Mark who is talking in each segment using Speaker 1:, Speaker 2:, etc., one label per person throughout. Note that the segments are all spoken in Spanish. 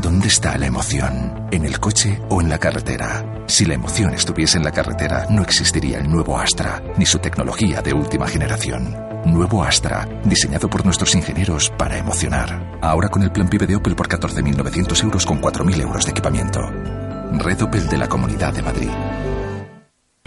Speaker 1: ¿Dónde está la emoción? ¿En el coche o en la carretera? Si la emoción estuviese en la carretera, no existiría el nuevo Astra, ni su tecnología de última generación. Nuevo Astra, diseñado por nuestros ingenieros para emocionar. Ahora con el plan PIB de Opel por 14.900 euros con 4.000 euros de equipamiento. Red Opel de la Comunidad de Madrid.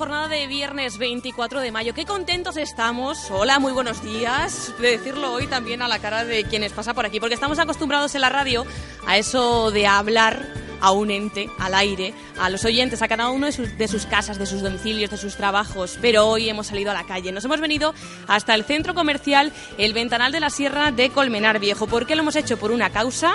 Speaker 2: Jornada de viernes 24 de mayo. Qué contentos estamos. Hola, muy buenos días. De decirlo hoy también a la cara de quienes pasan por aquí, porque estamos acostumbrados en la radio a eso de hablar a un ente, al aire, a los oyentes, a cada uno de sus, de sus, casas, de sus domicilios, de sus trabajos. Pero hoy hemos salido a la calle. Nos hemos venido hasta el centro comercial El Ventanal de la Sierra de Colmenar Viejo. ¿Por qué lo hemos hecho? Por una causa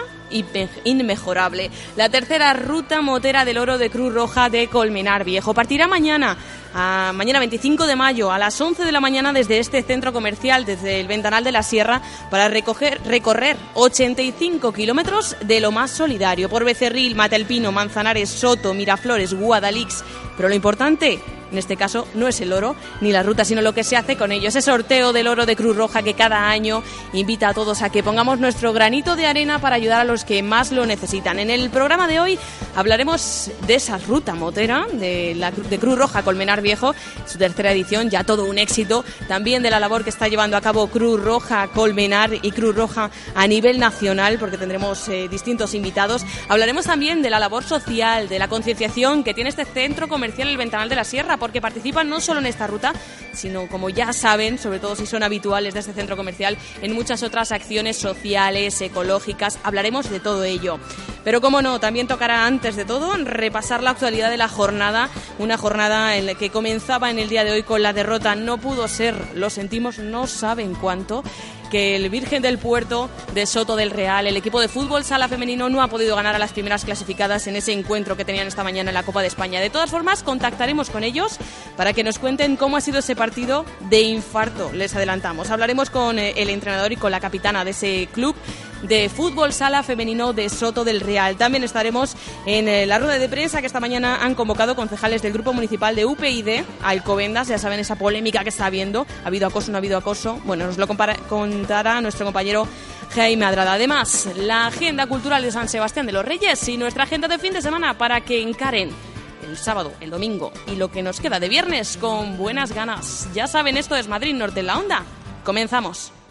Speaker 2: inmejorable. La tercera ruta motera del oro de Cruz Roja de Colmenar Viejo. Partirá mañana mañana 25 de mayo a las 11 de la mañana desde este centro comercial, desde el Ventanal de la Sierra, para recoger, recorrer 85 kilómetros de lo más solidario por Becerril, Matelpino, Manzanares, Soto, Miraflores, Guadalix. Pero lo importante en este caso no es el oro ni la ruta, sino lo que se hace con ello. Ese sorteo del oro de Cruz Roja que cada año invita a todos a que pongamos nuestro granito de arena para ayudar a los que más lo necesitan. En el programa de hoy hablaremos de esa ruta motera de, la, de Cruz Roja Colmenar Viejo, su tercera edición, ya todo un éxito. También de la labor que está llevando a cabo Cruz Roja Colmenar y Cruz Roja a nivel nacional, porque tendremos eh, distintos invitados. Hablaremos también de la labor social, de la concienciación que tiene este centro comercial El Ventanal de la Sierra porque participan no solo en esta ruta, sino como ya saben, sobre todo si son habituales de este centro comercial, en muchas otras acciones sociales, ecológicas. Hablaremos de todo ello. Pero como no, también tocará antes de todo repasar la actualidad de la jornada, una jornada en la que comenzaba en el día de hoy con la derrota, no pudo ser, lo sentimos, no saben cuánto, que el Virgen del Puerto de Soto del Real, el equipo de fútbol sala femenino, no ha podido ganar a las primeras clasificadas en ese encuentro que tenían esta mañana en la Copa de España. De todas formas, contactaremos con ellos para que nos cuenten cómo ha sido ese partido de infarto, les adelantamos. Hablaremos con eh, el entrenador y con la capitana de ese club de fútbol sala femenino de Soto del Real. También estaremos en eh, la rueda de prensa que esta mañana han convocado concejales del Grupo Municipal de UPyD, Alcobendas, ya saben esa polémica que está habiendo, ha habido acoso, no ha habido acoso. Bueno, nos lo contará nuestro compañero Jaime Adrada. Además, la agenda cultural de San Sebastián de los Reyes y nuestra agenda de fin de semana para que encaren el sábado, el domingo y lo que nos queda de viernes con buenas ganas. Ya saben, esto es Madrid Norte en la Onda. Comenzamos.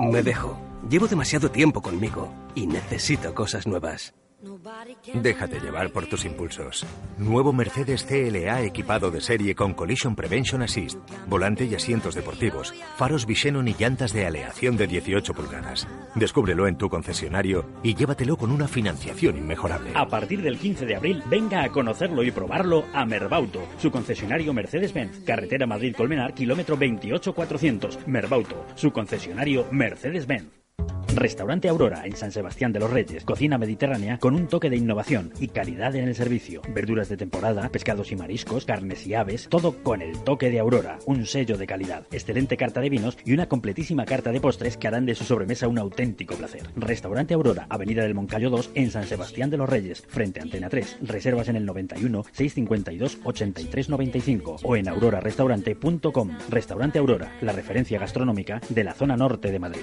Speaker 3: Me dejo. Llevo demasiado tiempo conmigo y necesito cosas nuevas.
Speaker 4: Déjate llevar por tus impulsos. Nuevo Mercedes CLA equipado de serie con Collision Prevention Assist, volante y asientos deportivos, faros Visenon y llantas de aleación de 18 pulgadas. Descúbrelo en tu concesionario y llévatelo con una financiación inmejorable.
Speaker 3: A partir del 15 de abril, venga a conocerlo y probarlo a Merbauto, su concesionario Mercedes-Benz, carretera Madrid-Colmenar, kilómetro 28400. Merbauto, su concesionario Mercedes-Benz. Restaurante Aurora en San Sebastián de los Reyes. Cocina mediterránea con un toque de innovación y calidad en el servicio. Verduras de temporada, pescados y mariscos, carnes y aves, todo con el toque de Aurora, un sello de calidad. Excelente carta de vinos y una completísima carta de postres que harán de su sobremesa un auténtico placer. Restaurante Aurora, Avenida del Moncayo 2 en San Sebastián de los Reyes, frente a Antena 3. Reservas en el 91 652 83 95 o en aurorarestaurante.com. Restaurante Aurora, la referencia gastronómica de la zona norte de Madrid.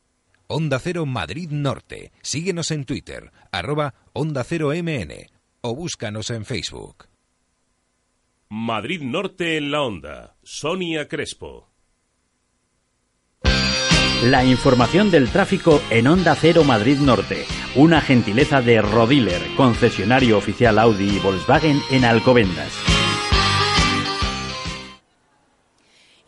Speaker 5: Onda Cero Madrid Norte. Síguenos en Twitter, arroba Onda Cero MN o búscanos en Facebook.
Speaker 6: Madrid Norte en la Onda. Sonia Crespo.
Speaker 3: La información del tráfico en Onda Cero Madrid Norte. Una gentileza de Rodiler, concesionario oficial Audi y Volkswagen en Alcobendas.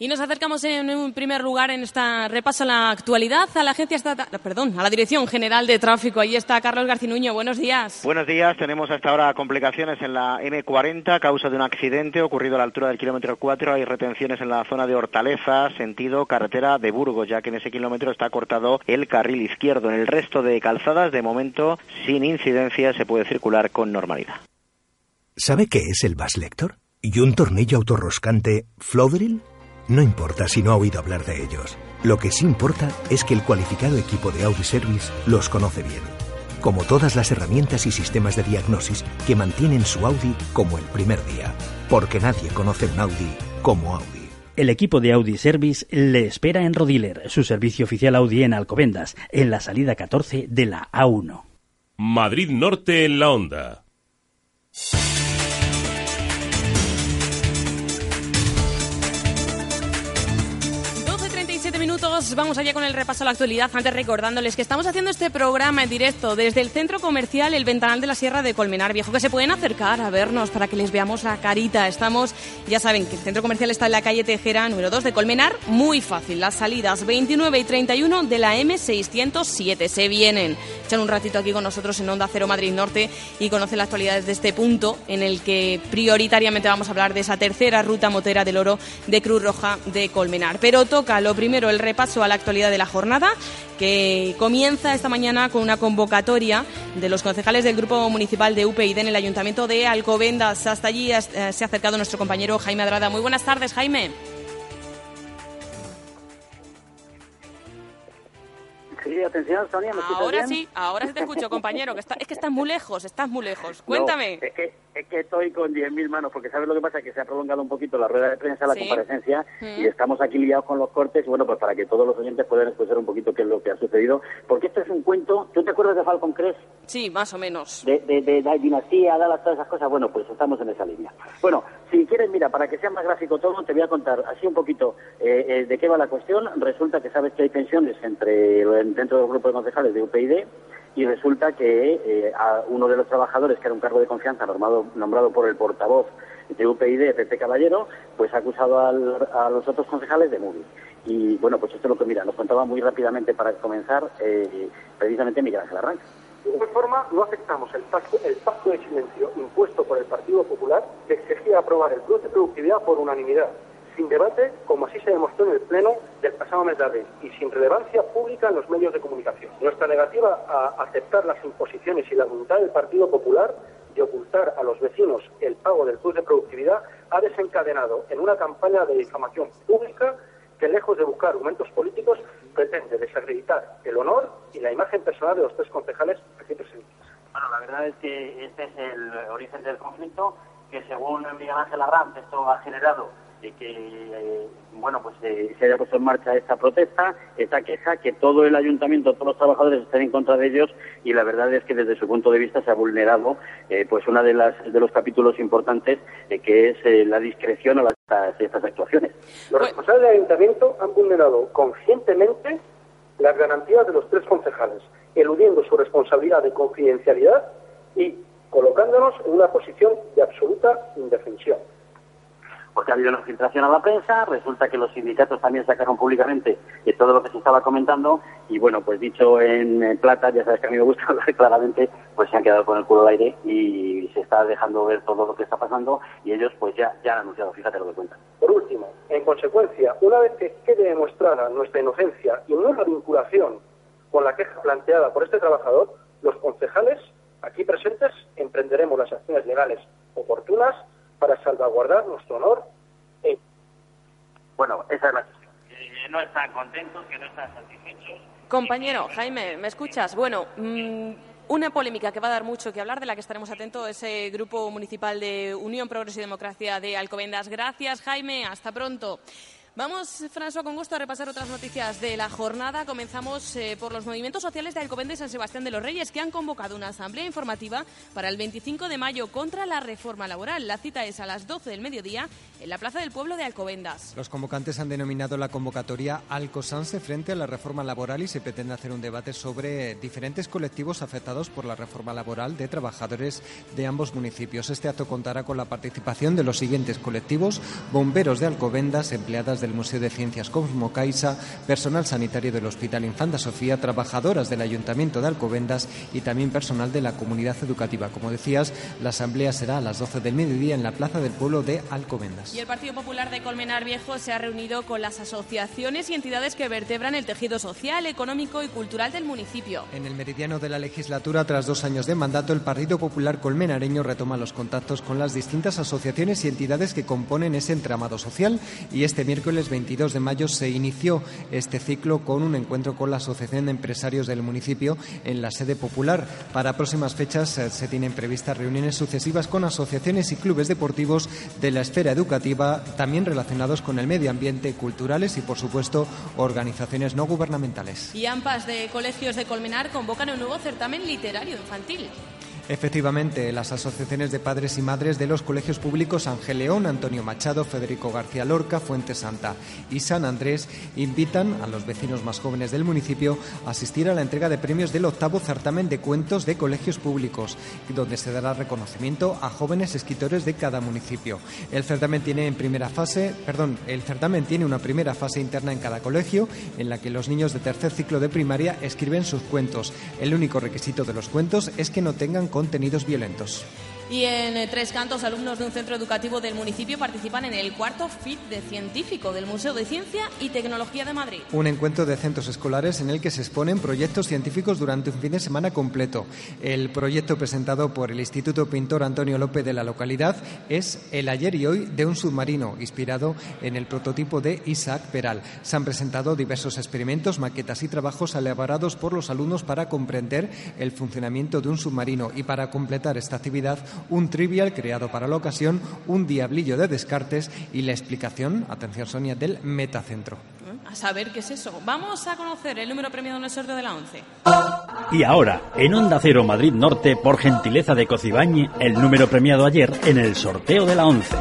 Speaker 2: Y nos acercamos en un primer lugar en esta repaso a la actualidad a la agencia estatal, perdón, a la Dirección General de Tráfico. Ahí está Carlos Garcinuño. Buenos días.
Speaker 7: Buenos días. Tenemos hasta ahora complicaciones en la M40 a causa de un accidente ocurrido a la altura del kilómetro 4. Hay retenciones en la zona de Hortaleza, sentido carretera de Burgos, ya que en ese kilómetro está cortado el carril izquierdo. En el resto de calzadas, de momento, sin incidencia, se puede circular con normalidad.
Speaker 8: ¿Sabe qué es el Bass Lector? ¿Y un tornillo autorroscante Flodril? No importa si no ha oído hablar de ellos. Lo que sí importa es que el cualificado equipo de Audi Service los conoce bien. Como todas las herramientas y sistemas de diagnosis que mantienen su Audi como el primer día. Porque nadie conoce un Audi como Audi.
Speaker 3: El equipo de Audi Service le espera en Rodiler, su servicio oficial Audi en Alcobendas, en la salida 14 de la A1.
Speaker 6: Madrid Norte en la Onda.
Speaker 2: Minutos, vamos allá con el repaso a la actualidad. Antes recordándoles que estamos haciendo este programa en directo desde el centro comercial El Ventanal de la Sierra de Colmenar Viejo, que se pueden acercar a vernos para que les veamos la carita. Estamos, ya saben que el centro comercial está en la calle Tejera, número 2 de Colmenar. Muy fácil, las salidas 29 y 31 de la M607 se vienen. Echan un ratito aquí con nosotros en Onda Cero Madrid Norte y conocen la actualidad desde este punto en el que prioritariamente vamos a hablar de esa tercera ruta motera del oro de Cruz Roja de Colmenar. Pero toca lo primero el repaso a la actualidad de la jornada, que comienza esta mañana con una convocatoria de los concejales del Grupo Municipal de UPyD en el Ayuntamiento de Alcobendas. Hasta allí eh, se ha acercado nuestro compañero Jaime Adrada. Muy buenas tardes, Jaime.
Speaker 9: Sí, atención, Sonia, ¿me
Speaker 2: Ahora sí, ahora sí te escucho, compañero, que está, es que estás muy lejos, estás muy lejos. Cuéntame.
Speaker 9: es, que, es que estoy con 10.000 manos, porque ¿sabes lo que pasa? Que se ha prolongado un poquito la rueda de prensa, la comparecencia, y estamos aquí liados con los cortes, y bueno, pues para que todos los oyentes puedan escuchar un poquito qué es lo que ha sucedido, porque esto es un cuento, ¿tú te acuerdas de Falcon Crest?
Speaker 2: Sí, más o menos.
Speaker 9: De, de, de, la dinastía, todas esas cosas, bueno, pues estamos en esa línea. Bueno, si quieres, mira, para que sea más gráfico todo, te voy a contar así un poquito eh, eh, de qué va la cuestión. Resulta que sabes que hay tensiones entre dentro del grupo de concejales de UPyD y resulta que eh, a uno de los trabajadores, que era un cargo de confianza nombrado, nombrado por el portavoz de UPyD, Pepe Caballero, pues ha acusado a los otros concejales de móvil. Y bueno, pues esto es lo que, mira, nos contaba muy rápidamente para comenzar precisamente Miguel Ángel Arranca.
Speaker 10: De igual forma, no aceptamos el pacto, de silencio impuesto por el Partido Popular que exigía aprobar el plus de productividad por unanimidad, sin debate, como así se demostró en el Pleno del pasado mes de abril, y sin relevancia pública en los medios de comunicación. Nuestra negativa a aceptar las imposiciones y la voluntad del Partido Popular de ocultar a los vecinos el pago del plus de productividad ha desencadenado en una campaña de difamación pública que, lejos de buscar argumentos políticos, pretende desacreditar el honor y la imagen personal de los tres concejales aquí presentes.
Speaker 9: Bueno, la verdad es que este es el origen del conflicto que, según Miguel Ángel Arranz, esto ha generado de que eh, bueno pues eh, se haya puesto en marcha esta protesta, esta queja, que todo el ayuntamiento, todos los trabajadores estén en contra de ellos y la verdad es que desde su punto de vista se ha vulnerado eh, pues una de las de los capítulos importantes que es la discreción a las, estas actuaciones.
Speaker 10: Los responsables del ayuntamiento han vulnerado conscientemente las garantías de los tres concejales, eludiendo su responsabilidad de confidencialidad y colocándonos en una posición de absoluta indefensión
Speaker 9: porque ha habido una filtración a la prensa, resulta que los sindicatos también sacaron públicamente de todo lo que se estaba comentando y bueno, pues dicho en, plata, ya sabes que a mí me gusta hablar claramente, pues se han quedado con el culo al aire y se está dejando ver todo lo que está pasando y ellos pues ya, ya han anunciado, fíjate lo que cuentan.
Speaker 10: Por último, en consecuencia, una vez que quede demostrada nuestra inocencia y nuestra vinculación con la queja planteada por este trabajador, los concejales aquí presentes emprenderemos las acciones legales oportunas para salvaguardar nuestro honor.
Speaker 9: Bueno, esa es la cuestión. Que no están contentos, que no están satisfechos.
Speaker 2: Compañero, Jaime, ¿me escuchas? Bueno, mm, una polémica que va a dar mucho que hablar, de la que estaremos atentos, ese Grupo Municipal de Unión, Progreso y Democracia de Alcobendas. Gracias, Jaime. Hasta pronto. Vamos, François, con gusto a repasar otras noticias de la jornada. Comenzamos eh, por los movimientos sociales de Alcobendas y San Sebastián de los Reyes, que han convocado una asamblea informativa para el 25 de mayo contra la reforma laboral. La cita es a las 12 del mediodía en la Plaza del Pueblo de Alcobendas.
Speaker 11: Los convocantes han denominado la convocatoria Alcosanse frente a la reforma laboral y se pretende hacer un debate sobre diferentes colectivos afectados por la reforma laboral de trabajadores de ambos municipios. Este acto contará con la participación de los siguientes colectivos: bomberos de Alcobendas, empleadas del Museo de Ciencias Cosmo Caixa, personal sanitario del Hospital Infanta Sofía, trabajadoras del Ayuntamiento de Alcobendas y también personal de la comunidad educativa. Como decías, la asamblea será a las 12 del mediodía en la Plaza del Pueblo de Alcobendas.
Speaker 2: Y el Partido Popular de Colmenar Viejo se ha reunido con las asociaciones y entidades que vertebran el tejido social, económico y cultural del municipio.
Speaker 11: En el meridiano de la legislatura, tras dos años de mandato, el Partido Popular Colmenareño retoma los contactos con las distintas asociaciones y entidades que componen ese entramado social y este miércoles miércoles 22 de mayo se inició este ciclo con un encuentro con la Asociación de Empresarios del municipio en la sede popular. Para próximas fechas eh, se tienen previstas reuniones sucesivas con asociaciones y clubes deportivos de la esfera educativa, también relacionados con el medio ambiente, culturales y, por supuesto, organizaciones no gubernamentales.
Speaker 2: Y AMPAs de colegios de Colmenar convocan un nuevo certamen literario infantil.
Speaker 11: Efectivamente, las asociaciones de padres y madres de los colegios públicos Ángel León, Antonio Machado, Federico García Lorca, Fuente Santa y San Andrés invitan a los vecinos más jóvenes del municipio a asistir a la entrega de premios del octavo certamen de cuentos de colegios públicos, donde se dará reconocimiento a jóvenes escritores de cada municipio. El certamen tiene en primera fase, perdón, el certamen tiene una primera fase interna en cada colegio en la que los niños de tercer ciclo de primaria escriben sus cuentos. El único requisito de los cuentos es que no tengan contenidos violentos.
Speaker 2: Y en eh, Tres Cantos, alumnos de un centro educativo del municipio participan en el cuarto FIT de Científico del Museo de Ciencia y Tecnología de Madrid.
Speaker 11: Un encuentro de centros escolares en el que se exponen proyectos científicos durante un fin de semana completo. El proyecto presentado por el Instituto Pintor Antonio López de la localidad es El ayer y hoy de un submarino, inspirado en el prototipo de Isaac Peral. Se han presentado diversos experimentos, maquetas y trabajos elaborados por los alumnos para comprender el funcionamiento de un submarino y para completar esta actividad un trivial creado para la ocasión, un diablillo de descartes y la explicación, atención Sonia, del metacentro.
Speaker 2: A saber qué es eso. Vamos a conocer el número premiado en el sorteo de la 11.
Speaker 3: Y ahora, en Onda Cero Madrid Norte, por gentileza de Cocibañi, el número premiado ayer en el sorteo de la 11.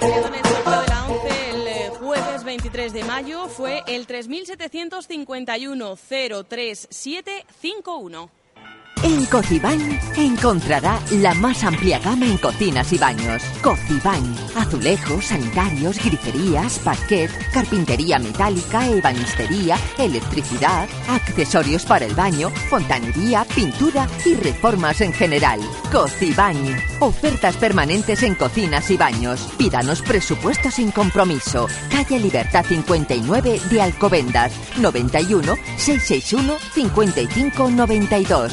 Speaker 2: El número premiado en el sorteo de la 11 el eh, jueves 23 de mayo fue el 3751 03751.
Speaker 12: En Cocibañ encontrará la más amplia gama en cocinas y baños. Cocibañ, azulejos, sanitarios, griferías, parquet, carpintería metálica, ebanistería, electricidad, accesorios para el baño, fontanería, pintura y reformas en general. Cocibañ, ofertas permanentes en cocinas y baños. Pídanos presupuesto sin compromiso. Calle Libertad 59 de Alcobendas, 91 661 5592.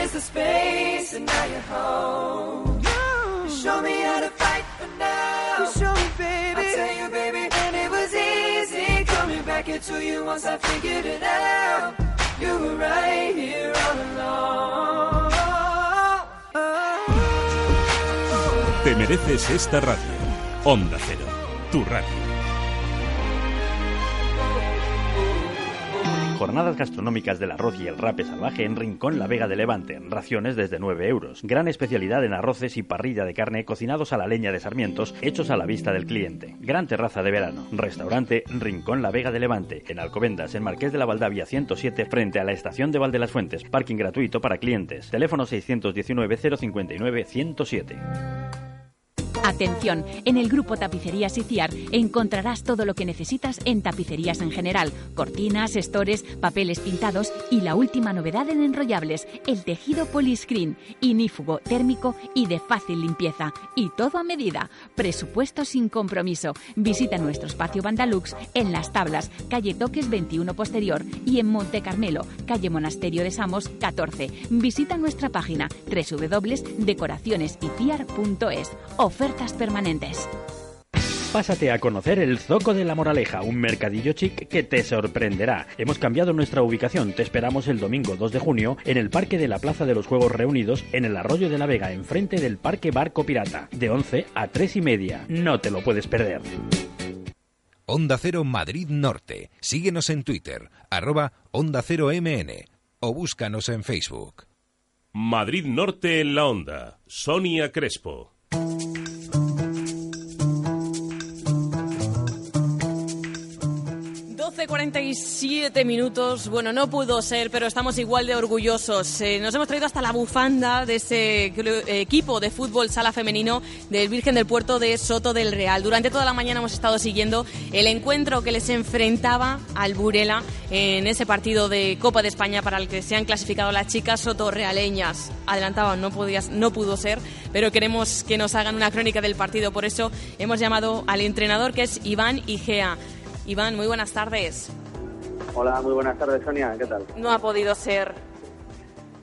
Speaker 13: Is the space, and now you're home. You show me how to fight for now. You show me, baby. I tell you, baby, and it was easy coming back into you once I figured it out. You were right here all along.
Speaker 6: Te mereces esta radio. Onda Cero, tu radio.
Speaker 3: Jornadas gastronómicas del arroz y el rape salvaje en Rincón La Vega de Levante. Raciones desde 9 euros. Gran especialidad en arroces y parrilla de carne cocinados a la leña de sarmientos, hechos a la vista del cliente. Gran terraza de verano. Restaurante Rincón La Vega de Levante. En Alcobendas, en Marqués de la Valdavia 107, frente a la estación de Valde las Fuentes. Parking gratuito para clientes. Teléfono 619 059 107.
Speaker 14: Atención, en el grupo Tapicerías Iciar encontrarás todo lo que necesitas en tapicerías en general, cortinas, estores, papeles pintados y la última novedad en enrollables, el tejido poliscreen, inífugo, térmico y de fácil limpieza. Y todo a medida. Presupuesto sin compromiso. Visita nuestro espacio Bandalux en Las Tablas, calle Toques 21 Posterior y en Monte Carmelo, calle Monasterio de Samos 14. Visita nuestra página www.decoracionesiciar.es. Ofertas permanentes.
Speaker 3: Pásate a conocer el Zoco de la Moraleja, un mercadillo chic que te sorprenderá. Hemos cambiado nuestra ubicación, te esperamos el domingo 2 de junio en el Parque de la Plaza de los Juegos Reunidos en el Arroyo de la Vega, enfrente del Parque Barco Pirata, de 11 a 3 y media. No te lo puedes perder.
Speaker 5: Onda Cero Madrid Norte. Síguenos en Twitter, arroba Onda Cero MN o búscanos en Facebook.
Speaker 6: Madrid Norte en la Onda. Sonia Crespo.
Speaker 2: 12.47 minutos. Bueno, no pudo ser, pero estamos igual de orgullosos. Eh, nos hemos traído hasta la bufanda de ese equipo de fútbol sala femenino del Virgen del Puerto de Soto del Real. Durante toda la mañana hemos estado siguiendo el encuentro que les enfrentaba al Burela en ese partido de Copa de España para el que se han clasificado las chicas sotorrealeñas. Adelantaban, no, podías, no pudo ser, pero queremos que nos hagan una crónica del partido. Por eso hemos llamado al entrenador que es Iván Igea. Iván, muy buenas tardes.
Speaker 15: Hola, muy buenas tardes, Sonia. ¿Qué tal?
Speaker 2: No ha podido ser.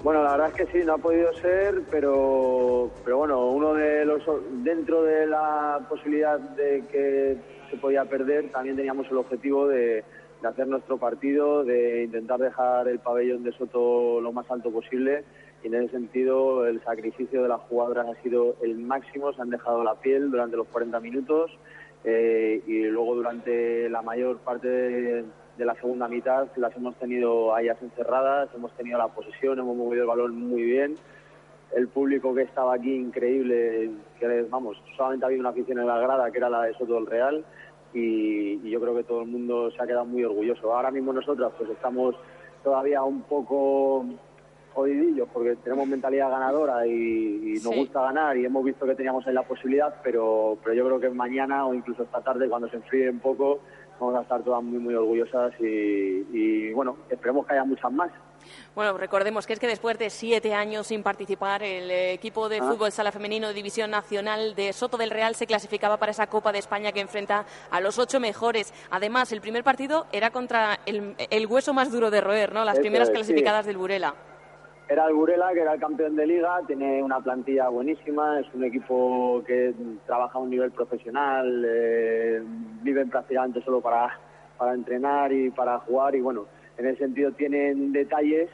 Speaker 15: Bueno, la verdad es que sí, no ha podido ser, pero, pero bueno, uno de los dentro de la posibilidad de que se podía perder, también teníamos el objetivo de, de hacer nuestro partido, de intentar dejar el pabellón de Soto lo más alto posible. Y en ese sentido, el sacrificio de las jugadoras ha sido el máximo. Se han dejado la piel durante los 40 minutos eh, y luego durante la mayor parte de, la segunda mitad las hemos tenido a ellas encerradas, hemos tenido la posesión, hemos movido el balón muy bien. El público que estaba aquí, increíble, que vamos, solamente había una afición en la grada, que era la de Soto del Real, y, y yo creo que todo el mundo se ha quedado muy orgulloso. Ahora mismo nosotras pues estamos todavía un poco jodidillos porque tenemos mentalidad ganadora y, y nos
Speaker 2: Sí.
Speaker 15: gusta ganar y hemos visto que teníamos ahí la posibilidad, pero, pero yo creo que mañana o incluso esta tarde cuando se enfríe un poco vamos a estar todas muy muy orgullosas y, y, bueno, esperemos que haya muchas más.
Speaker 2: Bueno, recordemos que es que después de siete años sin participar, el equipo de
Speaker 15: Ah.
Speaker 2: fútbol sala femenino de División Nacional de Soto del Real se clasificaba para esa Copa de España que enfrenta a los ocho mejores. Además, el primer partido era contra el, el hueso más duro de roer, ¿no? Las
Speaker 15: Eso
Speaker 2: primeras
Speaker 15: es,
Speaker 2: clasificadas
Speaker 15: sí.
Speaker 2: del Burela.
Speaker 15: Era el Burela, que era el campeón de liga, tiene una plantilla buenísima, es un equipo que trabaja a un nivel profesional, eh, viven prácticamente solo para, para entrenar y para jugar y bueno, en ese sentido tienen detalles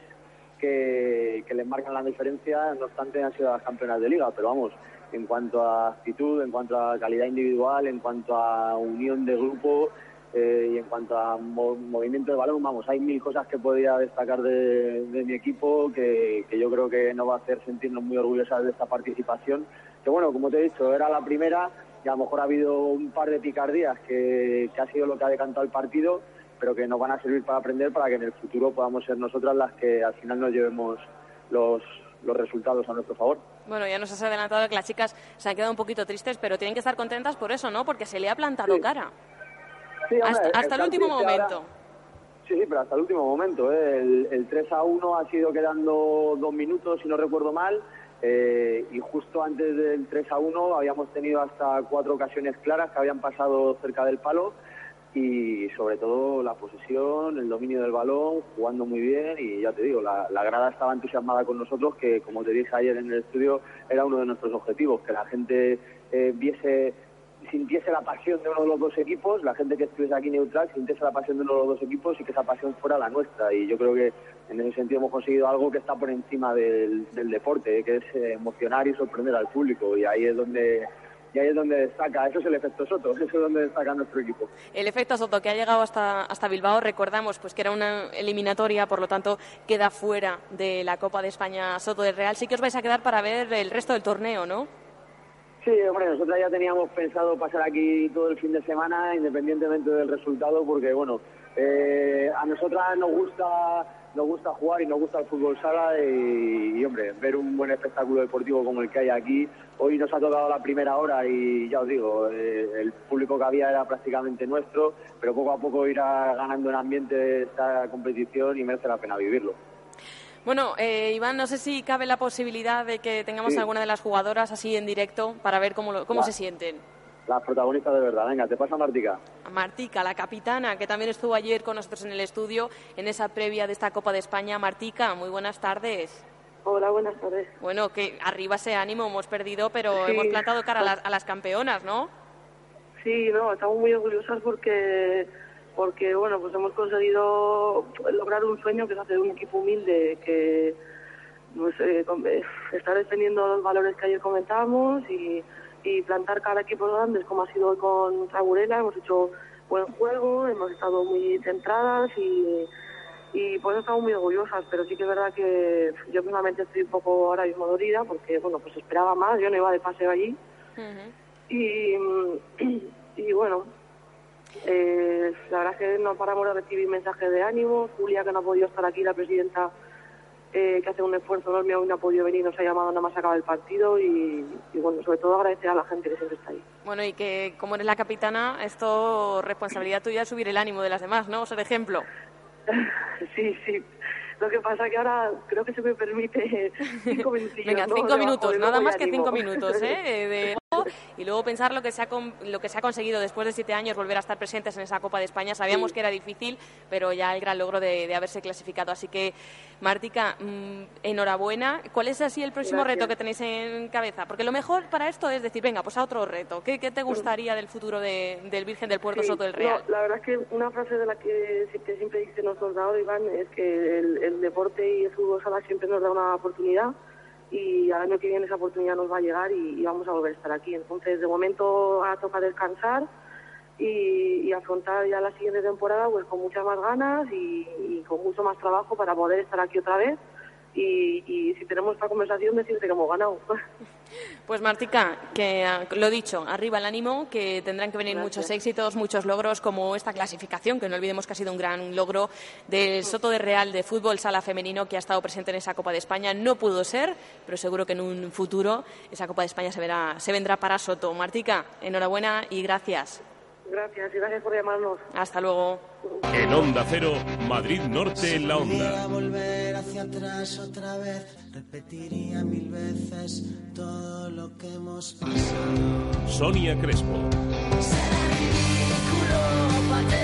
Speaker 15: que que, les marcan la diferencia, no obstante han sido las campeonas de liga, pero vamos, en cuanto a actitud, en cuanto a calidad individual, en cuanto a unión de grupo eh, y en cuanto a mo- movimiento de balón, vamos, hay mil cosas que podría destacar de, de mi equipo que, que yo creo que nos va a hacer sentirnos muy orgullosas de esta participación. Que bueno, como te he dicho, era la primera y a lo mejor ha habido un par de picardías que, que ha sido lo que ha decantado el partido, pero que nos van a servir para aprender para que en el futuro podamos ser nosotras las que al final nos llevemos los, los resultados a nuestro favor.
Speaker 2: Bueno, ya nos has adelantado que las chicas se han quedado un poquito tristes, pero tienen que estar contentas por eso, ¿no? Porque se le ha plantado cara.
Speaker 15: Sí, hombre,
Speaker 2: hasta, hasta el último momento.
Speaker 15: ahora- Sí, sí, pero hasta el último momento. ¿eh? El, el 3 a 1 ha sido quedando dos minutos, si no recuerdo mal, eh, y justo antes del 3 a 1 habíamos tenido hasta cuatro ocasiones claras que habían pasado cerca del palo y sobre todo la posesión, el dominio del balón, jugando muy bien y ya te digo, la, la grada estaba entusiasmada con nosotros, que como te dije ayer en el estudio, era uno de nuestros objetivos, que la gente eh, viese sintiese la pasión de uno de los dos equipos, la gente que estuviese aquí neutral sintiese la pasión de uno de los dos equipos y que esa pasión fuera la nuestra. Y yo creo que en ese sentido hemos conseguido algo que está por encima del, del deporte, que es eh, emocionar y sorprender al público. Y ahí es donde y ahí es donde destaca, eso es el efecto Soto, eso es donde destaca nuestro equipo.
Speaker 2: El efecto Soto que ha llegado hasta, hasta Bilbao, recordamos pues que era una eliminatoria, por lo tanto queda fuera de la Copa de España Soto del Real. Sí que os vais a quedar para ver el resto del torneo, ¿no?
Speaker 15: Sí, hombre, nosotros ya teníamos pensado pasar aquí todo el fin de semana, independientemente del resultado, porque bueno, eh, a nosotras nos gusta nos gusta jugar y nos gusta el fútbol sala y, hombre, ver un buen espectáculo deportivo como el que hay aquí. Hoy nos ha tocado la primera hora y ya os digo, eh, el público que había era prácticamente nuestro, pero poco a poco irá ganando en ambiente esta competición y merece la pena vivirlo.
Speaker 2: Bueno, eh, Iván, no sé si cabe la posibilidad de que tengamos
Speaker 15: Sí.
Speaker 2: alguna de las jugadoras así en directo para ver cómo, lo- cómo se sienten.
Speaker 15: Las protagonistas de verdad, venga, te pasa Martica.
Speaker 2: Martica, la capitana, que también estuvo ayer con nosotros en el estudio en esa previa de esta Copa de España. Martica, muy buenas tardes.
Speaker 16: Hola, buenas tardes.
Speaker 2: Bueno, que arriba ese ánimo, hemos perdido, pero
Speaker 16: Sí.
Speaker 2: hemos plantado cara a las, a las campeonas, ¿no?
Speaker 16: Sí, no, estamos muy orgullosas porque, porque bueno, pues hemos conseguido lograr un sueño que es hacer un equipo humilde que pues, eh, eh, está defendiendo los valores que ayer comentábamos y, y plantar cara a equipos grandes como ha sido hoy con Traburela. Hemos hecho buen juego, hemos estado muy centradas y, y por eso estamos muy orgullosas, pero sí que es verdad que yo personalmente estoy un poco ahora mismo dolida porque, bueno, pues esperaba más, yo no iba de paseo allí. Y, y bueno, eh, la verdad es que no paramos de recibir mensajes de ánimo. Julia, que no ha podido estar aquí, la presidenta, eh, que hace un esfuerzo enorme, hoy no ha podido venir, nos ha llamado nada más acabar el partido. Y, y bueno, sobre todo agradecer a la gente que siempre está ahí.
Speaker 2: Bueno, y que como eres la capitana, esto responsabilidad tuya es subir el ánimo de las demás, ¿no? Ser ejemplo.
Speaker 16: Sí, sí. Lo que pasa que ahora creo que se me permite cinco minutillos.
Speaker 2: Venga, cinco minutos, nada más que cinco minutos, ¿eh? De- y luego pensar lo que, se ha, con- lo que se ha conseguido después de siete años, volver a estar presentes en esa Copa de España. Sabíamos
Speaker 16: Sí.
Speaker 2: que era difícil, pero ya el gran logro de, de haberse clasificado. Así que, Martica, mm, enhorabuena. ¿Cuál es así el próximo
Speaker 16: Gracias.
Speaker 2: reto que tenéis en cabeza? Porque lo mejor para esto es decir, venga, pues a otro reto. ¿Qué, qué te gustaría del futuro de- del Virgen del Puerto
Speaker 16: Sí,
Speaker 2: Soto del Real?
Speaker 16: no, la verdad es que una frase de la que, que siempre dice nuestro entrenador Iván es que el, el deporte y el fútbol sala siempre nos da una oportunidad y al año que viene esa oportunidad nos va a llegar y, vamos a volver a estar aquí. Entonces, de momento toca descansar y, y afrontar ya la siguiente temporada pues con muchas más ganas y con mucho más trabajo para poder estar aquí otra vez y, y si tenemos esta conversación decirte que hemos ganado.
Speaker 2: Pues Martica, que ah, lo dicho, arriba el ánimo, que tendrán que venir
Speaker 16: Gracias.
Speaker 2: muchos éxitos, muchos logros como esta clasificación, que no olvidemos que ha sido un gran logro del Soto de Real de fútbol sala femenino que ha estado presente en esa Copa de España. No pudo ser, pero seguro que en un futuro esa Copa de España se verá, se vendrá para Soto. Martica, enhorabuena y gracias.
Speaker 16: Gracias y gracias por llamarnos.
Speaker 2: Hasta luego.
Speaker 6: En Onda Cero, Madrid Norte en la
Speaker 17: pudiera
Speaker 6: Onda.
Speaker 17: volver hacia atrás otra vez, repetiría mil veces todo lo que hemos pasado.
Speaker 6: Sonia Crespo.
Speaker 13: ridículo,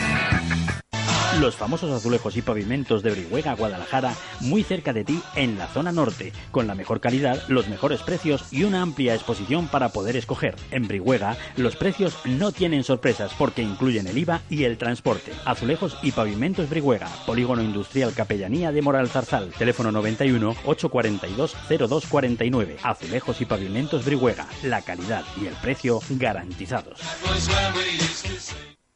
Speaker 3: Los famosos azulejos y pavimentos de Brihuega, Guadalajara, muy cerca de ti en la zona norte, con la mejor calidad, los mejores precios y una amplia exposición para poder escoger. En Brihuega, los precios no tienen sorpresas porque incluyen el IVA y el transporte. Azulejos y pavimentos Brihuega, Polígono Industrial Capellanía de Moral Zarzal, teléfono 91 842 0249. Azulejos y pavimentos Brihuega, la calidad y el precio garantizados.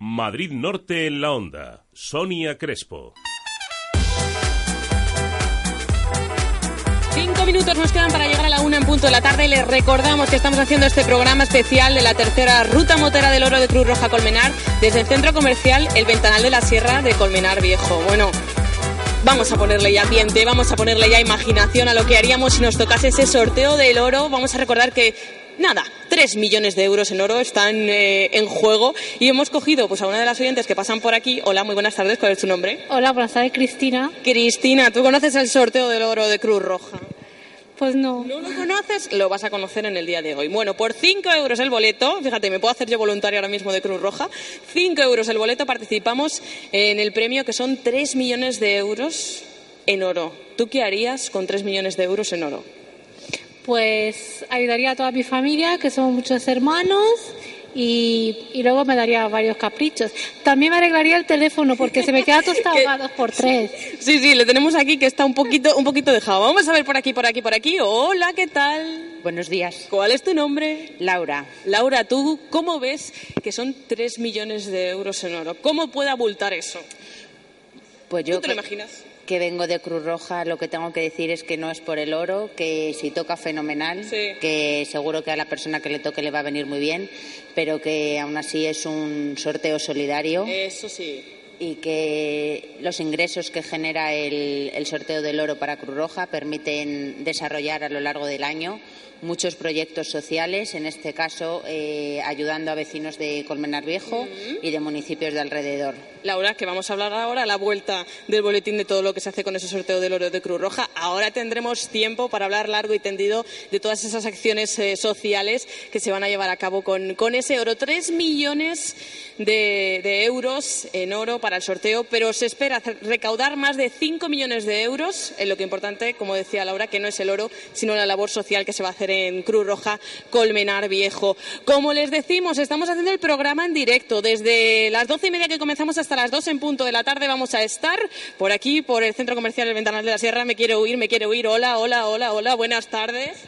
Speaker 6: Madrid Norte en la onda. Sonia Crespo.
Speaker 2: Cinco minutos nos quedan para llegar a la una en punto de la tarde. Les recordamos que estamos haciendo este programa especial de la tercera ruta motera del oro de Cruz Roja Colmenar desde el centro comercial El Ventanal de la Sierra de Colmenar Viejo. Bueno, Vamos a ponerle ya ambiente, vamos a ponerle ya imaginación a lo que haríamos si nos tocase ese sorteo del oro. Vamos a recordar que nada, 3 millones de euros en oro están eh, en juego y hemos cogido pues, a una de las oyentes que pasan por aquí. Hola, muy buenas tardes, ¿cuál es tu nombre?
Speaker 18: Hola, buenas tardes, Cristina.
Speaker 2: Cristina, ¿tú conoces el sorteo del oro de Cruz Roja?
Speaker 18: Pues no.
Speaker 2: ¿No lo conoces? Lo vas a conocer en el día de hoy. Bueno, por 5 euros el boleto, fíjate, me puedo hacer yo voluntario ahora mismo de Cruz Roja, 5 euros el boleto, participamos en el premio que son 3 millones de euros en oro. ¿Tú qué harías con 3 millones de euros en oro?
Speaker 18: Pues ayudaría a toda mi familia, que somos muchos hermanos, y, y luego me daría varios caprichos. También me arreglaría el teléfono porque se me queda tostado a dos por tres.
Speaker 2: Sí, sí, le tenemos aquí que está un poquito, un poquito dejado. Vamos a ver por aquí, por aquí, por aquí. Hola, ¿qué tal?
Speaker 19: Buenos días.
Speaker 2: ¿Cuál es tu nombre?
Speaker 19: Laura.
Speaker 2: Laura, ¿tú cómo ves que son 3 millones de euros en oro? ¿Cómo puede abultar eso?
Speaker 19: Pues yo
Speaker 2: ¿Tú te lo imaginas?
Speaker 19: Que vengo de Cruz Roja, lo que tengo que decir es que no es por el oro, que si toca fenomenal,
Speaker 2: Sí.
Speaker 19: que seguro que a la persona que le toque le va a venir muy bien, pero que aún así es un sorteo solidario
Speaker 2: Eso sí.
Speaker 19: y que los ingresos que genera el, el sorteo del oro para Cruz Roja permiten desarrollar a lo largo del año muchos proyectos sociales, en este caso eh, ayudando a vecinos de Colmenar Viejo y de municipios de alrededor.
Speaker 2: Laura, que vamos a hablar ahora a la vuelta del boletín de todo lo que se hace con ese sorteo del oro de Cruz Roja. Ahora tendremos tiempo para hablar largo y tendido de todas esas acciones eh, sociales que se van a llevar a cabo con, con ese oro. Tres millones de, euros en oro para el sorteo, pero se espera recaudar más de cinco millones de euros, en lo que importante, como decía Laura, que no es el oro, sino la labor social que se va a hacer en Cruz Roja Colmenar Viejo. Como les decimos, estamos haciendo el programa en directo. Desde las doce y media que comenzamos las dos en punto de la tarde vamos a estar por aquí, por el Centro Comercial El Ventanal de la Sierra. Me quiere huir, me quiere huir. Hola, hola, hola, hola. Buenas tardes.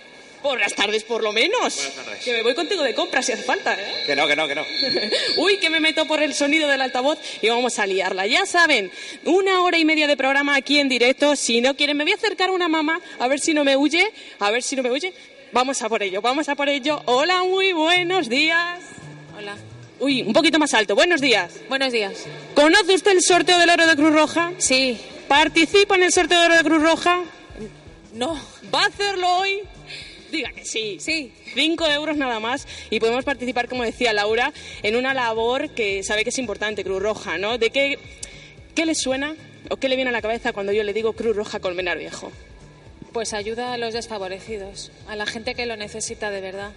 Speaker 2: Buenas tardes, por lo menos.
Speaker 20: Buenas tardes.
Speaker 2: Que me voy contigo de compras si hace falta, ¿eh?
Speaker 20: Que no, que no, que no.
Speaker 2: Uy, que me meto por el sonido del altavoz y vamos a liarla. Ya saben, una hora y media de programa aquí en directo. Si no quieren, me voy a acercar a una mamá a ver si no me huye, a ver si no me huye. Vamos a por ello, vamos a por ello. Hola, muy buenos días.
Speaker 21: Hola.
Speaker 2: Uy, un poquito más alto. Buenos días.
Speaker 21: Buenos días.
Speaker 2: ¿Conoce usted el sorteo del oro de Cruz Roja?
Speaker 21: Sí.
Speaker 2: ¿Participa en el sorteo del oro de Cruz Roja?
Speaker 21: No.
Speaker 2: ¿Va a hacerlo hoy? Diga que sí.
Speaker 21: Sí.
Speaker 2: Cinco euros nada más y podemos participar, como decía Laura, en una labor que sabe que es importante, Cruz Roja, ¿no? ¿De qué, qué le suena o qué le viene a la cabeza cuando yo le digo Cruz Roja Colmenar Viejo?
Speaker 21: Pues ayuda a los desfavorecidos, a la gente que lo necesita de verdad.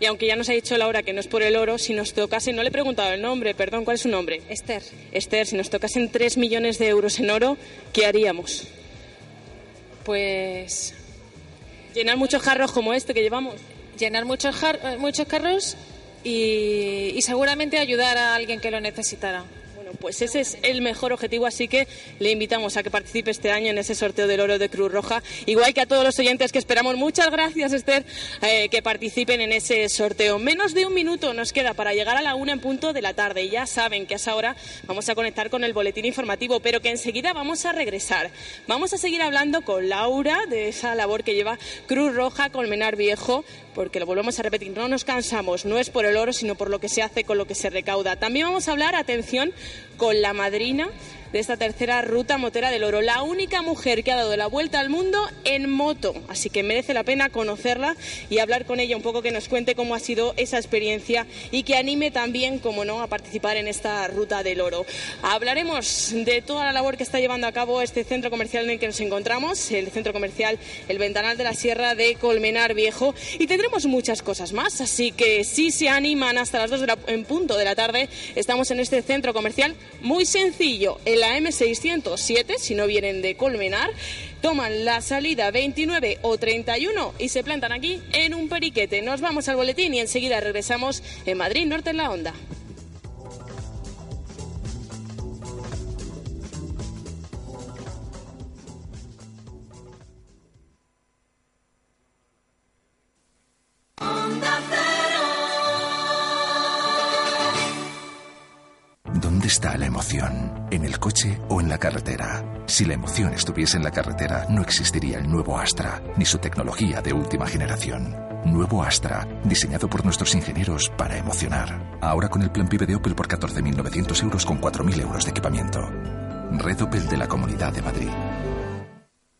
Speaker 2: Y aunque ya nos ha dicho Laura que no es por el oro, si nos tocase, no le he preguntado el nombre, perdón, ¿cuál es su nombre?
Speaker 21: Esther.
Speaker 2: Esther, si nos tocasen tres millones de euros en oro, ¿qué haríamos?
Speaker 21: Pues
Speaker 2: Llenar muchos jarros como este que llevamos.
Speaker 21: llenar muchos, eh, muchos carros y, y seguramente ayudar a alguien que lo necesitara.
Speaker 2: Pues ese es el mejor objetivo, así que le invitamos a que participe este año en ese sorteo del oro de Cruz Roja, igual que a todos los oyentes que esperamos. Muchas gracias, Esther, eh, que participen en ese sorteo. Menos de un minuto nos queda para llegar a la una en punto de la tarde. Y ya saben que a esa hora vamos a conectar con el boletín informativo, pero que enseguida vamos a regresar. Vamos a seguir hablando con Laura de esa labor que lleva Cruz Roja Colmenar Viejo, porque lo volvemos a repetir, no nos cansamos, no es por el oro, sino por lo que se hace con lo que se recauda. También vamos a hablar, atención, con la madrina de esta tercera ruta motera del oro. La única mujer que ha dado la vuelta al mundo en moto. Así que merece la pena conocerla y hablar con ella un poco, que nos cuente cómo ha sido esa experiencia y que anime también, como no, a participar en esta ruta del oro. Hablaremos de toda la labor que está llevando a cabo este centro comercial en el que nos encontramos, el centro comercial El Ventanal de la Sierra de Colmenar Viejo. Y tendremos muchas cosas más. Así que si se animan hasta las 2 de la, en punto de la tarde, estamos en este centro comercial muy sencillo la M607, si no vienen de Colmenar, toman la salida 29 o 31 y se plantan aquí en un periquete. Nos vamos al boletín y enseguida regresamos en Madrid Norte en la Onda.
Speaker 22: ¿Dónde está la emoción? ¿En el coche o en la carretera? Si la emoción estuviese en la carretera, no existiría el nuevo Astra, ni su tecnología de última generación. Nuevo Astra, diseñado por nuestros ingenieros para emocionar. Ahora con el plan PIB de Opel por 14.900 euros con 4.000 euros de equipamiento. Red Opel de la Comunidad de Madrid.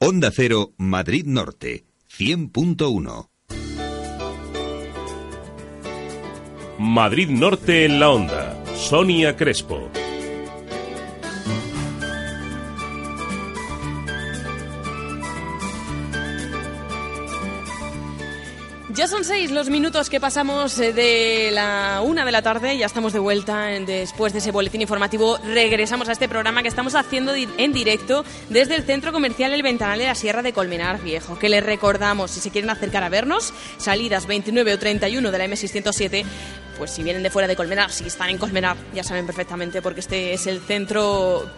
Speaker 5: Onda Cero, Madrid Norte, 100.1.
Speaker 6: Madrid Norte en la Onda. Sonia Crespo.
Speaker 2: Ya son seis los minutos que pasamos eh, de la una de la tarde, ya estamos de vuelta después de ese boletín informativo. Regresamos a este programa que estamos haciendo en directo desde el Centro Comercial El Ventanal de la Sierra de Colmenar Viejo. Que les recordamos, si se quieren acercar a vernos, salidas 29 o 31 de la M607, pues si vienen de fuera de Colmenar, si están en Colmenar, ya saben perfectamente porque este es el centro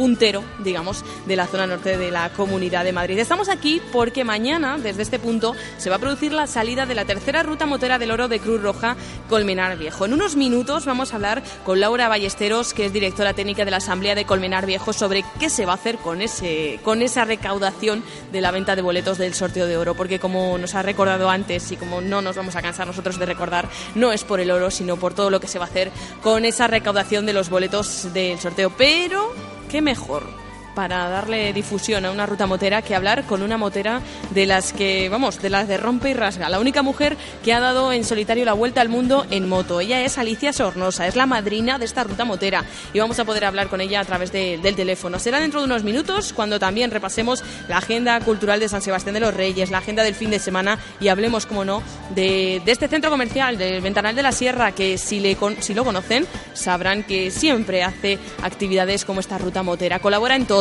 Speaker 2: puntero, digamos, de la zona norte de la Comunidad de Madrid. Estamos aquí porque mañana, desde este punto, se va a producir la salida de la tercera ruta motera del oro de Cruz Roja Colmenar Viejo. En unos minutos vamos a hablar con Laura Ballesteros, que es directora técnica de la Asamblea de Colmenar Viejo, sobre qué se va a hacer con, ese, con esa recaudación de la venta de boletos del sorteo de oro, porque como nos ha recordado antes y como no nos vamos a cansar nosotros de recordar, no es por el oro, sino por todo lo que se va a hacer con esa recaudación de los boletos del sorteo. Pero qué mejor para darle difusión a una ruta motera que hablar con una motera de las que, vamos, de las de rompe y rasga. La única mujer que ha dado en solitario la vuelta al mundo en moto. Ella es Alicia Sornosa, es la madrina de esta ruta motera y vamos a poder hablar con ella a través de- del teléfono. Será dentro de unos minutos cuando también repasemos la agenda cultural de San Sebastián de los Reyes, la agenda del fin de semana y hablemos, como no, de, de este centro comercial, del Ventanal de la Sierra, que si, le si lo conocen sabrán que siempre hace actividades como esta ruta motera. Colabora en todo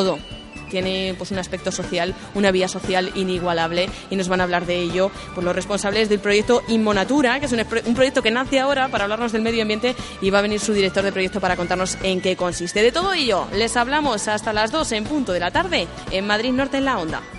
Speaker 2: tiene pues un aspecto social, una vía social inigualable y nos van a hablar de ello por los responsables del proyecto Inmonatura, que es un, un proyecto que nace ahora para hablarnos del medio ambiente y va a venir su director de proyecto para contarnos en qué consiste. De todo ello, les hablamos hasta las 2 en punto de la tarde en Madrid Norte en la Onda.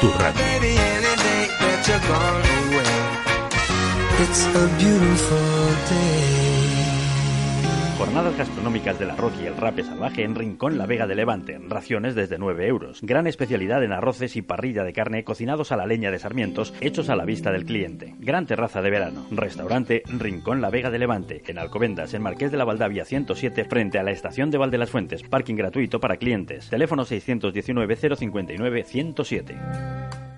Speaker 6: tu radio.
Speaker 13: Baby, any day that you're gone away, it's a beautiful day.
Speaker 3: Jornadas gastronómicas del arroz y el rape salvaje en Rincón La Vega de Levante. Raciones desde 9 euros. Gran especialidad en arroces y parrilla de carne cocinados a la leña de sarmientos, hechos a la vista del cliente. Gran terraza de verano. Restaurante Rincón La Vega de Levante. En Alcobendas, en Marqués de la Valdavia 107, frente a la estación de Valde las Fuentes. Parking gratuito para clientes. Teléfono 619 059 107.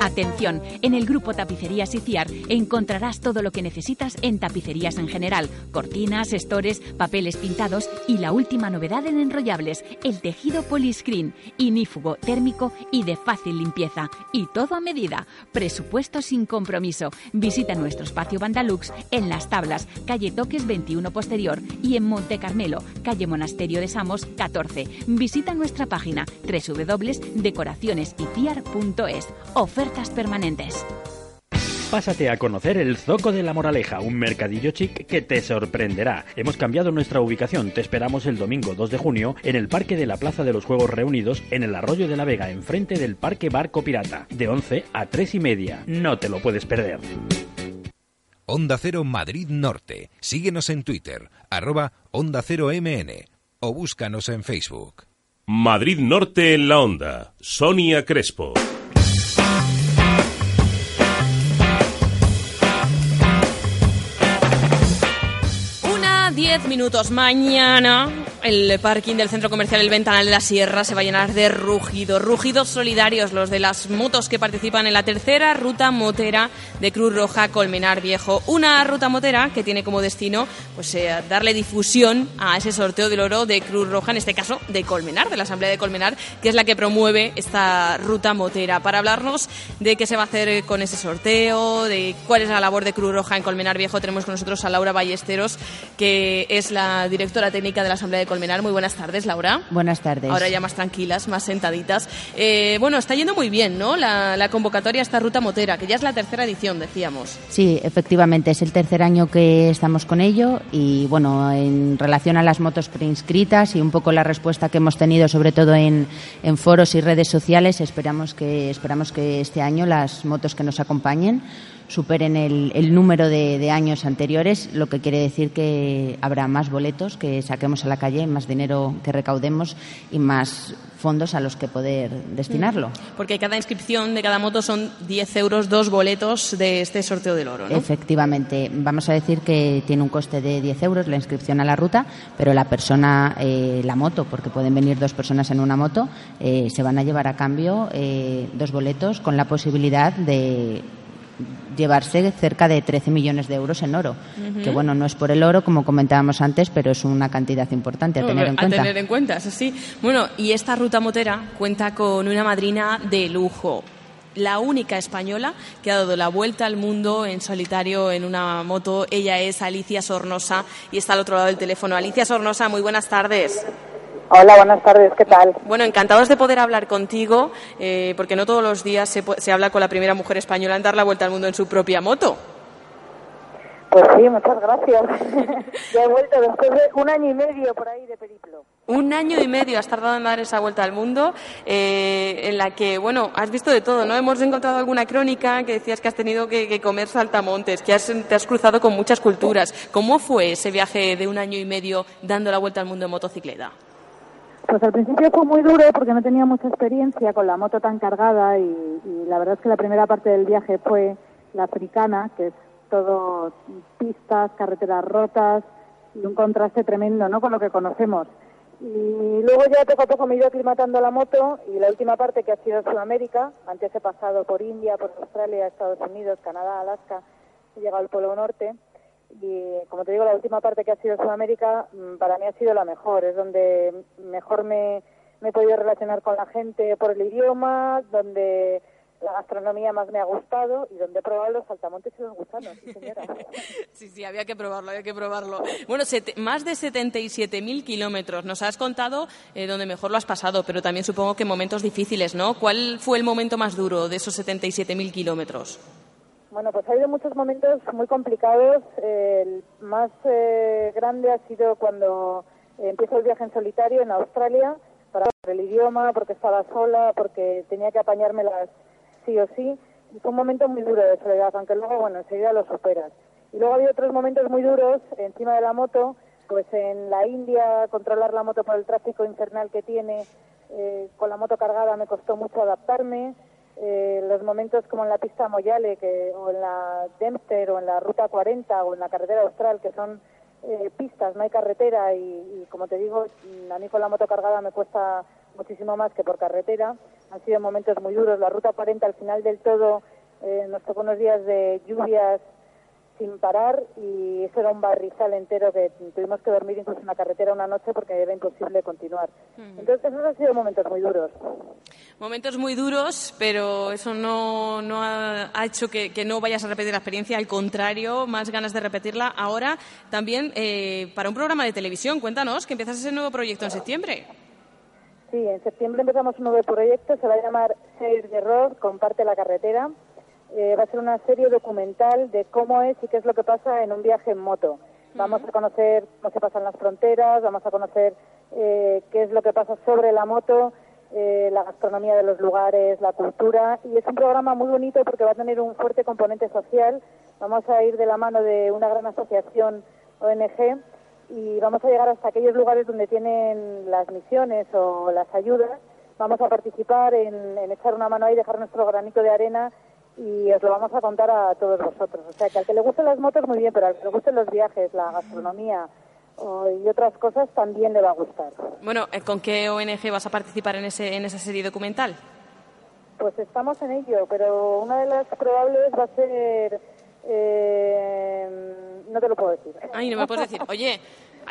Speaker 14: Atención, en el grupo Tapicerías Iciar encontrarás todo lo que necesitas en tapicerías en general, cortinas, estores, papeles pintados y la última novedad en enrollables, el tejido poliscreen, inífugo, térmico y de fácil limpieza. Y todo a medida. Presupuesto sin compromiso. Visita nuestro espacio Bandalux en Las Tablas, calle Toques 21 Posterior y en Monte Carmelo, calle Monasterio de Samos 14. Visita nuestra página www.decoracionesiciar.es. Ofertas permanentes.
Speaker 3: Pásate a conocer el Zoco de la Moraleja, un mercadillo chic que te sorprenderá. Hemos cambiado nuestra ubicación, te esperamos el domingo 2 de junio en el Parque de la Plaza de los Juegos Reunidos en el Arroyo de la Vega, enfrente del Parque Barco Pirata, de 11 a 3 y media. No te lo puedes perder.
Speaker 5: Onda Cero Madrid Norte. Síguenos en Twitter, arroba Onda Cero MN o búscanos en Facebook.
Speaker 6: Madrid Norte en la Onda. Sonia Crespo.
Speaker 2: Una, diez minutos mañana. El parking del centro comercial El Ventanal de la Sierra se va a llenar de rugidos, rugidos solidarios, los de las motos que participan en la tercera ruta motera de Cruz Roja Colmenar Viejo. Una ruta motera que tiene como destino pues, eh, darle difusión a ese sorteo del oro de Cruz Roja, en este caso de Colmenar, de la Asamblea de Colmenar, que es la que promueve esta ruta motera. Para hablarnos de qué se va a hacer con ese sorteo, de cuál es la labor de Cruz Roja en Colmenar Viejo, tenemos con nosotros a Laura Ballesteros, que es la directora técnica de la Asamblea de Colmenar. Muy buenas tardes, Laura.
Speaker 23: Buenas tardes.
Speaker 2: Ahora ya más tranquilas, más sentaditas. Eh, bueno, está yendo muy bien, ¿no? La, la convocatoria a esta ruta motera, que ya es la tercera edición, decíamos.
Speaker 23: Sí, efectivamente, es el tercer año que estamos con ello y bueno, en relación a las motos preinscritas y un poco la respuesta que hemos tenido sobre todo en, en foros y redes sociales, esperamos que, esperamos que este año las motos que nos acompañen superen el, el número de, de años anteriores, lo que quiere decir que habrá más boletos que saquemos a la calle, más dinero que recaudemos y más fondos a los que poder destinarlo.
Speaker 2: Porque cada inscripción de cada moto son 10 euros, dos boletos de este sorteo del oro, ¿no?
Speaker 23: Efectivamente, vamos a decir que tiene un coste de 10 euros la inscripción a la ruta, pero la persona, eh, la moto, porque pueden venir dos personas en una moto, eh, se van a llevar a cambio eh, dos boletos con la posibilidad de llevarse cerca de 13 millones de euros en oro, que bueno, no es por el oro, como comentábamos antes, pero es una cantidad importante a tener en cuenta.
Speaker 2: tener en cuenta, eso sí. Bueno, y esta ruta motera cuenta con una madrina de lujo. La única española que ha dado la vuelta al mundo en solitario en una moto. Ella es Alicia Sornosa y está al otro lado del teléfono. Alicia Sornosa, muy buenas tardes.
Speaker 20: Hola, buenas tardes, ¿qué tal?
Speaker 2: Bueno, encantados de poder hablar contigo, eh, porque no todos los días se, se habla con la primera mujer española en dar la vuelta al mundo en su propia moto.
Speaker 20: Pues sí, muchas gracias. ya he vuelto después de un año y medio por ahí de periplo.
Speaker 2: Un año y medio has tardado en dar esa vuelta al mundo, eh, en la que, bueno, has visto de todo, ¿no? Hemos encontrado alguna crónica que decías que has tenido que, que comer saltamontes, que has, te has cruzado con muchas culturas. ¿Cómo fue ese viaje de un año y medio dando la vuelta al mundo en motocicleta?
Speaker 20: Pues al principio fue muy duro porque no tenía mucha experiencia con la moto tan cargada y, y la verdad es que la primera parte del viaje fue la africana, que es todo pistas, carreteras rotas y un contraste tremendo, ¿no? Con lo que conocemos. Y luego ya poco a poco me he ido aclimatando la moto y la última parte que ha sido Sudamérica, antes he pasado por India, por Australia, Estados Unidos, Canadá, Alaska, he llegado al Polo Norte y como te digo, la última parte que ha sido Sudamérica mm, para mí ha sido la mejor, es donde mejor me, me he podido relacionar con la gente por el idioma, donde la gastronomía más me ha gustado y donde he probado los saltamontes y los gusanos, sí señora.
Speaker 2: Sí, sí, había que probarlo, había que probarlo. Bueno, más de 77.000 kilómetros. Nos has contado eh, donde mejor lo has pasado, pero también supongo que momentos difíciles, ¿no? ¿Cuál fue el momento más duro de esos 77.000 kilómetros?
Speaker 20: Bueno, pues ha habido muchos momentos muy complicados. El más eh, grande ha sido cuando empiezo el viaje en solitario en Australia, para el idioma, porque estaba sola, porque tenía que apañármelas sí o sí. Y fue un momento muy duro de soledad, aunque luego, bueno, enseguida lo superas. Y luego había otros momentos muy duros encima de la moto, Pues en la India, controlar la moto por el tráfico infernal que tiene, eh, con la moto cargada me costó mucho adaptarme. Eh, los momentos como en la pista Moyale que, o en la Dempster o en la Ruta 40 o en la carretera austral, que son eh, pistas, no hay carretera y, y, como te digo, a mí con la moto cargada me cuesta muchísimo más que por carretera. Han sido momentos muy duros. La Ruta 40 al final del todo eh, nos tocó unos días de lluvias sin parar y eso era un barrizal entero que tuvimos que dormir incluso en la carretera una noche porque era imposible continuar. Entonces esos han sido momentos muy duros.
Speaker 2: Momentos muy duros, pero eso no, no ha, ha hecho que, que no vayas a repetir la experiencia, al contrario, más ganas de repetirla. Ahora también eh, para un programa de televisión, cuéntanos que empiezas ese nuevo proyecto en septiembre.
Speaker 20: Sí, en septiembre empezamos un nuevo proyecto, se va a llamar Share the Road, Comparte la Carretera. Eh, va a ser una serie documental de cómo es y qué es lo que pasa en un viaje en moto. Vamos a conocer cómo se pasan las fronteras, vamos a conocer eh, qué es lo que pasa sobre la moto, eh, la gastronomía de los lugares, la cultura. Y es un programa muy bonito porque va a tener un fuerte componente social. Vamos a ir de la mano de una gran asociación ONG y vamos a llegar hasta aquellos lugares donde tienen las misiones o las ayudas. Vamos a participar en, en echar una mano ahí, dejar nuestro granito de arena y os lo vamos a contar a todos vosotros. O sea, que al que le gusten las motos, muy bien, pero al que le gusten los viajes, la gastronomía y otras cosas, también le va a gustar.
Speaker 2: Bueno, eh, ¿con qué ONG vas a participar en, ese, en esa serie documental?
Speaker 20: Pues estamos en ello, pero una de las probables va a ser... eh, no te lo puedo decir.
Speaker 2: Ay, no me puedes decir, oye,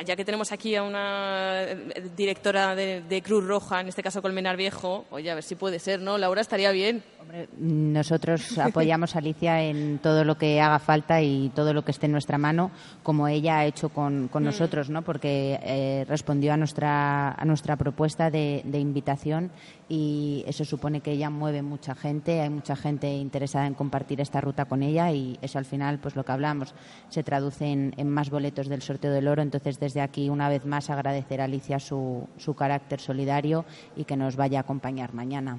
Speaker 2: ya que tenemos aquí a una eh, directora de, de Cruz Roja, en este caso Colmenar Viejo, oye, a ver si puede ser, ¿no? Laura, estaría bien.
Speaker 23: Nosotros apoyamos a Alicia en todo lo que haga falta y todo lo que esté en nuestra mano, como ella ha hecho con, con
Speaker 2: Mm.
Speaker 23: nosotros, ¿no? Porque eh, respondió a nuestra a nuestra propuesta de, de invitación y eso supone que ella mueve mucha gente, hay mucha gente interesada en compartir esta ruta con ella y eso al final, pues lo que hablamos, se traduce en, más boletos del sorteo del oro. Entonces, desde aquí, una vez más, agradecer a Alicia su, su carácter solidario y que nos vaya a acompañar mañana.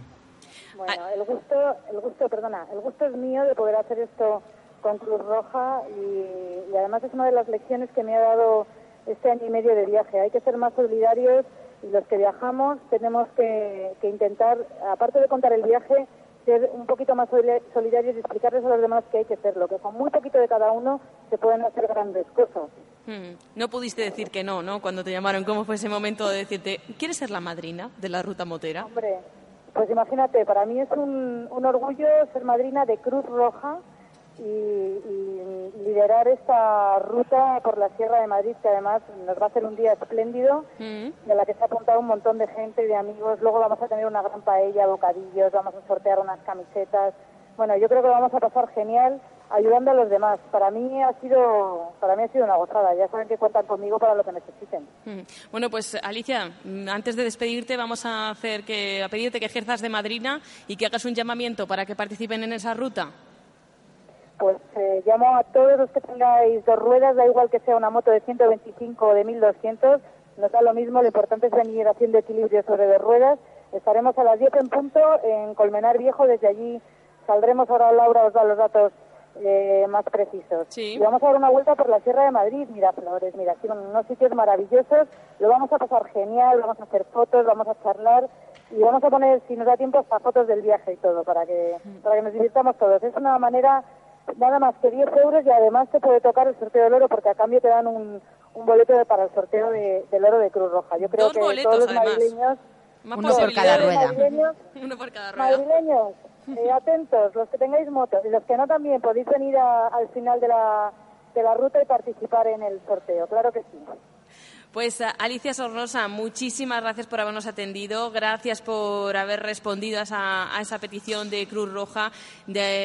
Speaker 20: Bueno, el gusto, el gusto, perdona, el gusto es mío de poder hacer esto con Cruz Roja y además es una de las lecciones que me ha dado este año y medio de viaje. Hay que ser más solidarios y los que viajamos tenemos que, que intentar, aparte de contar el viaje, ser un poquito más soli- solidarios y explicarles a los demás que hay que hacerlo, que con muy poquito de cada uno se pueden hacer grandes cosas.
Speaker 2: Hmm, No pudiste decir que no, ¿no? Cuando te llamaron, ¿cómo fue ese momento de decirte, ¿quieres ser la madrina de la ruta motera?
Speaker 20: Hombre, pues imagínate, para mí es un, un orgullo ser madrina de Cruz Roja y, y liderar esta ruta por la Sierra de Madrid, que además nos va a hacer un día espléndido, de la que se ha apuntado un montón de gente y de amigos. Luego vamos a tener una gran paella, bocadillos, vamos a sortear unas camisetas. Bueno, yo creo que lo vamos a pasar genial ayudando a los demás. Para mí ha sido, para mí ha sido una gozada. Ya saben que cuentan conmigo para lo que necesiten.
Speaker 2: Hmm. Bueno, pues Alicia, mm, antes de despedirte vamos a hacer que a pedirte que ejerzas de madrina y que hagas un llamamiento para que participen en esa ruta.
Speaker 20: Pues eh, llamo a todos los que tengáis dos ruedas, da igual que sea una moto de 125 o de 1200, nos da lo mismo, lo importante es venir haciendo equilibrio sobre dos ruedas. Estaremos a las 10 en punto en Colmenar Viejo, desde allí saldremos ahora, Laura os da los datos eh, más precisos. Y vamos a dar una vuelta por la Sierra de Madrid, Miraflores, mira, aquí son unos sitios maravillosos, lo vamos a pasar genial, vamos a hacer fotos, vamos a charlar y vamos a poner, si nos da tiempo, hasta fotos del viaje y todo, para que, para que nos divirtamos todos. Es una manera nada más que 10 euros y además te puede tocar el sorteo del oro porque a cambio te dan un, un boleto de- para el sorteo de- del oro de Cruz Roja. Yo creo
Speaker 2: Dos
Speaker 20: que
Speaker 2: boletos,
Speaker 20: todos los
Speaker 2: además.
Speaker 20: madrileños,
Speaker 2: Más
Speaker 20: madrileños,
Speaker 2: Uno por cada rueda.
Speaker 20: madrileños, eh, atentos, los que tengáis motos y los que no también podéis venir a- al final de la, de la ruta y participar en el sorteo, claro que sí.
Speaker 2: Pues Alicia Sorrosa, muchísimas gracias por habernos atendido, gracias por haber respondido a esa, petición de Cruz Roja,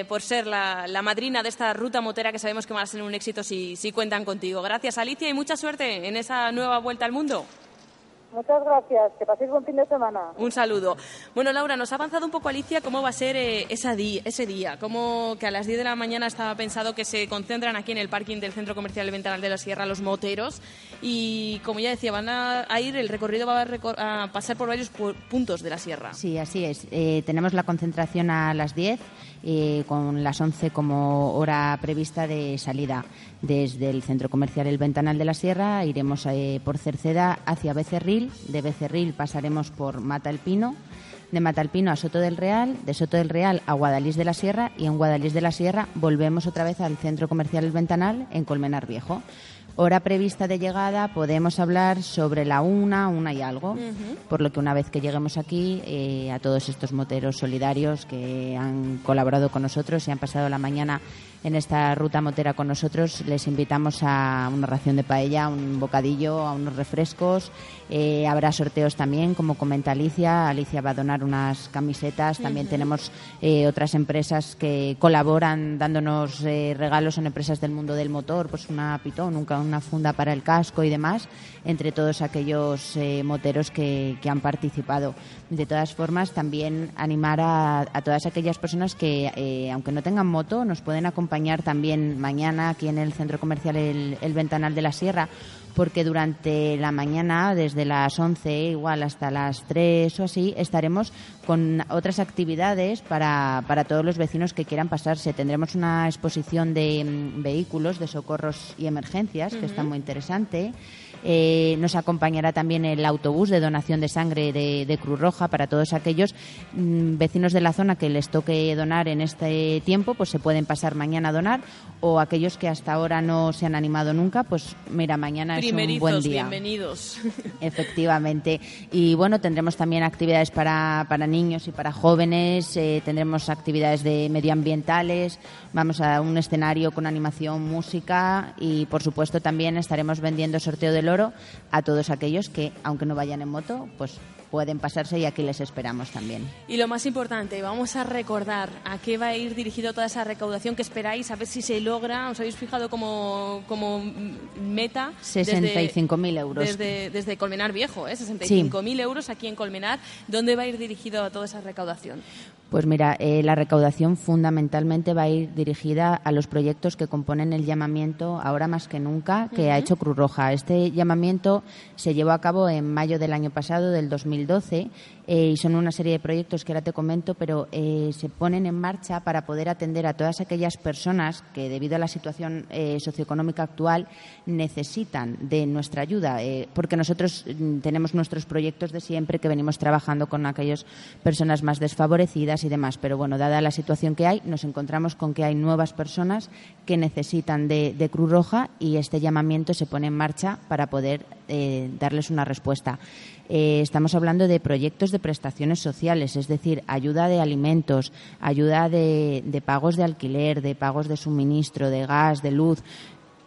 Speaker 2: por ser la, madrina de esta ruta motera que sabemos que va a ser un éxito si cuentan contigo. Gracias Alicia y mucha suerte en esa nueva vuelta al mundo.
Speaker 20: Muchas gracias, que paséis buen fin de semana.
Speaker 2: Un saludo. Bueno, Laura, nos ha avanzado un poco Alicia cómo va a ser eh, esa di- ese día. Cómo que a las 10 de la mañana estaba pensado que se concentran aquí en el parking del Centro Comercial Ventanal de la Sierra los moteros. Y como ya decía, van a, a ir, el recorrido va a, recor- a pasar por varios pu- puntos de la sierra.
Speaker 23: Sí, así es. Eh, tenemos la concentración a las 10, eh, con las 11 como hora prevista de salida. Desde el Centro Comercial El Ventanal de la Sierra iremos eh, por Cerceda hacia Becerril. De Becerril pasaremos por Mata el Pino. De Mata el Pino a Soto del Real, de Soto del Real a Guadalís de la Sierra y en Guadalís de la Sierra volvemos otra vez al Centro Comercial El Ventanal en Colmenar Viejo. Hora prevista de llegada podemos hablar sobre la una, una y algo, por lo que una vez que lleguemos aquí, eh, a todos estos moteros solidarios que han colaborado con nosotros y han pasado la mañana en esta ruta motera con nosotros, les invitamos a una ración de paella, un bocadillo, a unos refrescos. Eh, habrá sorteos también, como comenta Alicia. Alicia va a donar unas camisetas. También tenemos eh, otras empresas que colaboran dándonos eh, regalos. Son empresas del mundo del motor, pues una pitón, nunca una funda para el casco y demás, entre todos aquellos moteros que, que han participado. De todas formas, también animar a, a todas aquellas personas que, aunque no tengan moto, nos pueden acompañar también mañana aquí en el Centro Comercial El, El Ventanal de la Sierra, porque durante la mañana, desde las 11 igual hasta las 3 o así, estaremos con otras actividades para, para todos los vecinos que quieran pasarse. Tendremos una exposición de mm, vehículos, de socorros y emergencias, que está muy interesante. Eh, nos acompañará también el autobús de donación de sangre de, de Cruz Roja para todos aquellos mm, vecinos de la zona que les toque donar en este tiempo, pues se pueden pasar mañana a donar o aquellos que hasta ahora no se han animado nunca, pues mira, mañana es un buen día.
Speaker 2: bienvenidos.
Speaker 23: Efectivamente. Y bueno, tendremos también actividades para, para niños y para jóvenes, eh, tendremos actividades de medioambientales, vamos a un escenario con animación, música y por supuesto también estaremos vendiendo sorteo del oro a todos aquellos que, aunque no vayan en moto, pues pueden pasarse y aquí les esperamos también.
Speaker 2: Y lo más importante, vamos a recordar a qué va a ir dirigido toda esa recaudación que esperáis, a ver si se logra. ¿Os habéis fijado como, como meta?
Speaker 23: 65.000 euros.
Speaker 2: Desde, desde Colmenar Viejo, ¿eh? 65.000 euros aquí en Colmenar. ¿Dónde va a ir dirigido toda esa recaudación?
Speaker 23: Pues mira, eh, la recaudación fundamentalmente va a ir dirigida a los proyectos que componen el llamamiento ahora más que nunca que ha hecho Cruz Roja. Este llamamiento se llevó a cabo en mayo del año pasado, del 2012, eh, y son una serie de proyectos que ahora te comento, pero eh, se ponen en marcha para poder atender a todas aquellas personas que, debido a la situación socioeconómica actual, necesitan de nuestra ayuda, porque nosotros mm, tenemos nuestros proyectos de siempre que venimos trabajando con aquellas personas más desfavorecidas y demás. Pero bueno, dada la situación que hay, nos encontramos con que hay nuevas personas que necesitan de, Cruz Roja y este llamamiento se pone en marcha para poder eh, darles una respuesta. Eh, estamos hablando de proyectos de prestaciones sociales, es decir, ayuda de alimentos, ayuda de pagos de alquiler, de pagos de suministro, de gas, de luz,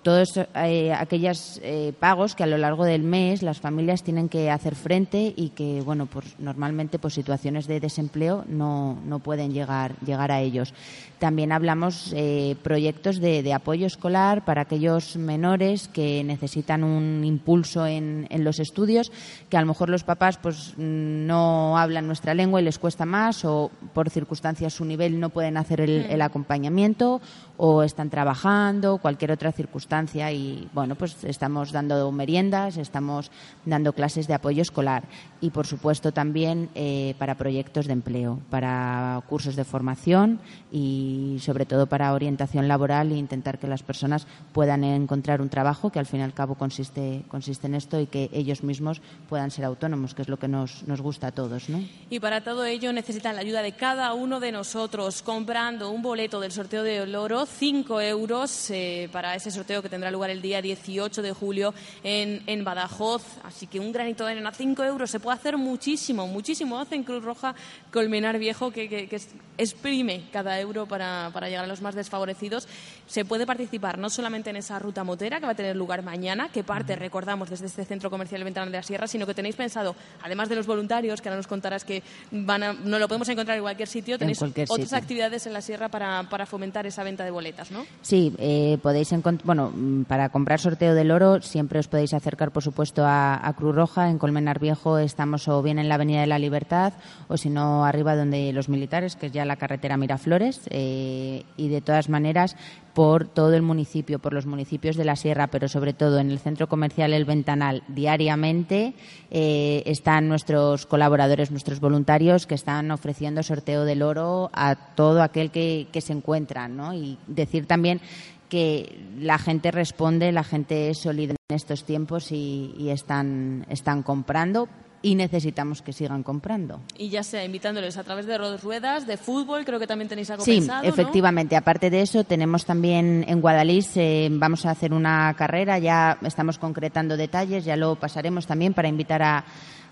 Speaker 23: todos eh, aquellos eh, pagos que a lo largo del mes las familias tienen que hacer frente y que bueno pues normalmente por situaciones de desempleo no, no pueden llegar llegar a ellos. También hablamos eh, proyectos de, apoyo escolar para aquellos menores que necesitan un impulso en, en los estudios que a lo mejor los papás pues no hablan nuestra lengua y les cuesta más o por circunstancias su nivel no pueden hacer el acompañamiento o están trabajando, cualquier otra circunstancia y bueno, pues estamos dando meriendas, estamos dando clases de apoyo escolar y por supuesto también eh, para proyectos de empleo, para cursos de formación y sobre todo para orientación laboral e intentar que las personas puedan encontrar un trabajo que al fin y al cabo consiste, consiste en esto y que ellos mismos puedan ser autónomos, que es lo que nos, nos gusta a todos, ¿no?
Speaker 2: Y para todo ello necesitan la ayuda de cada uno de nosotros comprando un boleto del sorteo de oro, 5 euros eh, para ese sorteo que tendrá lugar el día 18 de julio en, en Badajoz. Así que un granito de arena, 5 euros, se puede hacer muchísimo, muchísimo. Hacen Cruz Roja Colmenar Viejo que, que- que exprime cada euro para, para llegar a los más desfavorecidos. Se puede participar no solamente en esa ruta motera que va a tener lugar mañana, que parte, recordamos, desde este centro comercial Ventanal de la Sierra, sino que tenéis pensado, además de los voluntarios, que ahora nos contarás que van a- no lo podemos encontrar en cualquier sitio, tenéis
Speaker 23: cualquier
Speaker 2: otras
Speaker 23: sitio.
Speaker 2: actividades en la Sierra para, para fomentar esa venta de ¿no?
Speaker 23: Sí, eh, podéis. Bueno, mm, para comprar sorteo del oro siempre os podéis acercar, por supuesto, a, a Cruz Roja. En Colmenar Viejo estamos o bien en la Avenida de la Libertad o si no arriba donde los militares, que es ya la carretera Miraflores. Eh, y de todas maneras, por todo el municipio, por los municipios de la Sierra, pero sobre todo en el centro comercial El Ventanal, diariamente eh, están nuestros colaboradores, nuestros voluntarios que están ofreciendo sorteo del oro a todo aquel que, se encuentra. Y decir también que la gente responde, la gente es sólida en estos tiempos y, y están, están comprando y necesitamos que sigan comprando.
Speaker 2: Y ya sea invitándoles a través de ruedas, de fútbol, creo que también tenéis algo
Speaker 23: Sí,
Speaker 2: pensado, ¿no?
Speaker 23: efectivamente. Aparte de eso, tenemos también en Guadalís, eh, vamos a hacer una carrera, ya estamos concretando detalles, ya lo pasaremos también para invitar a,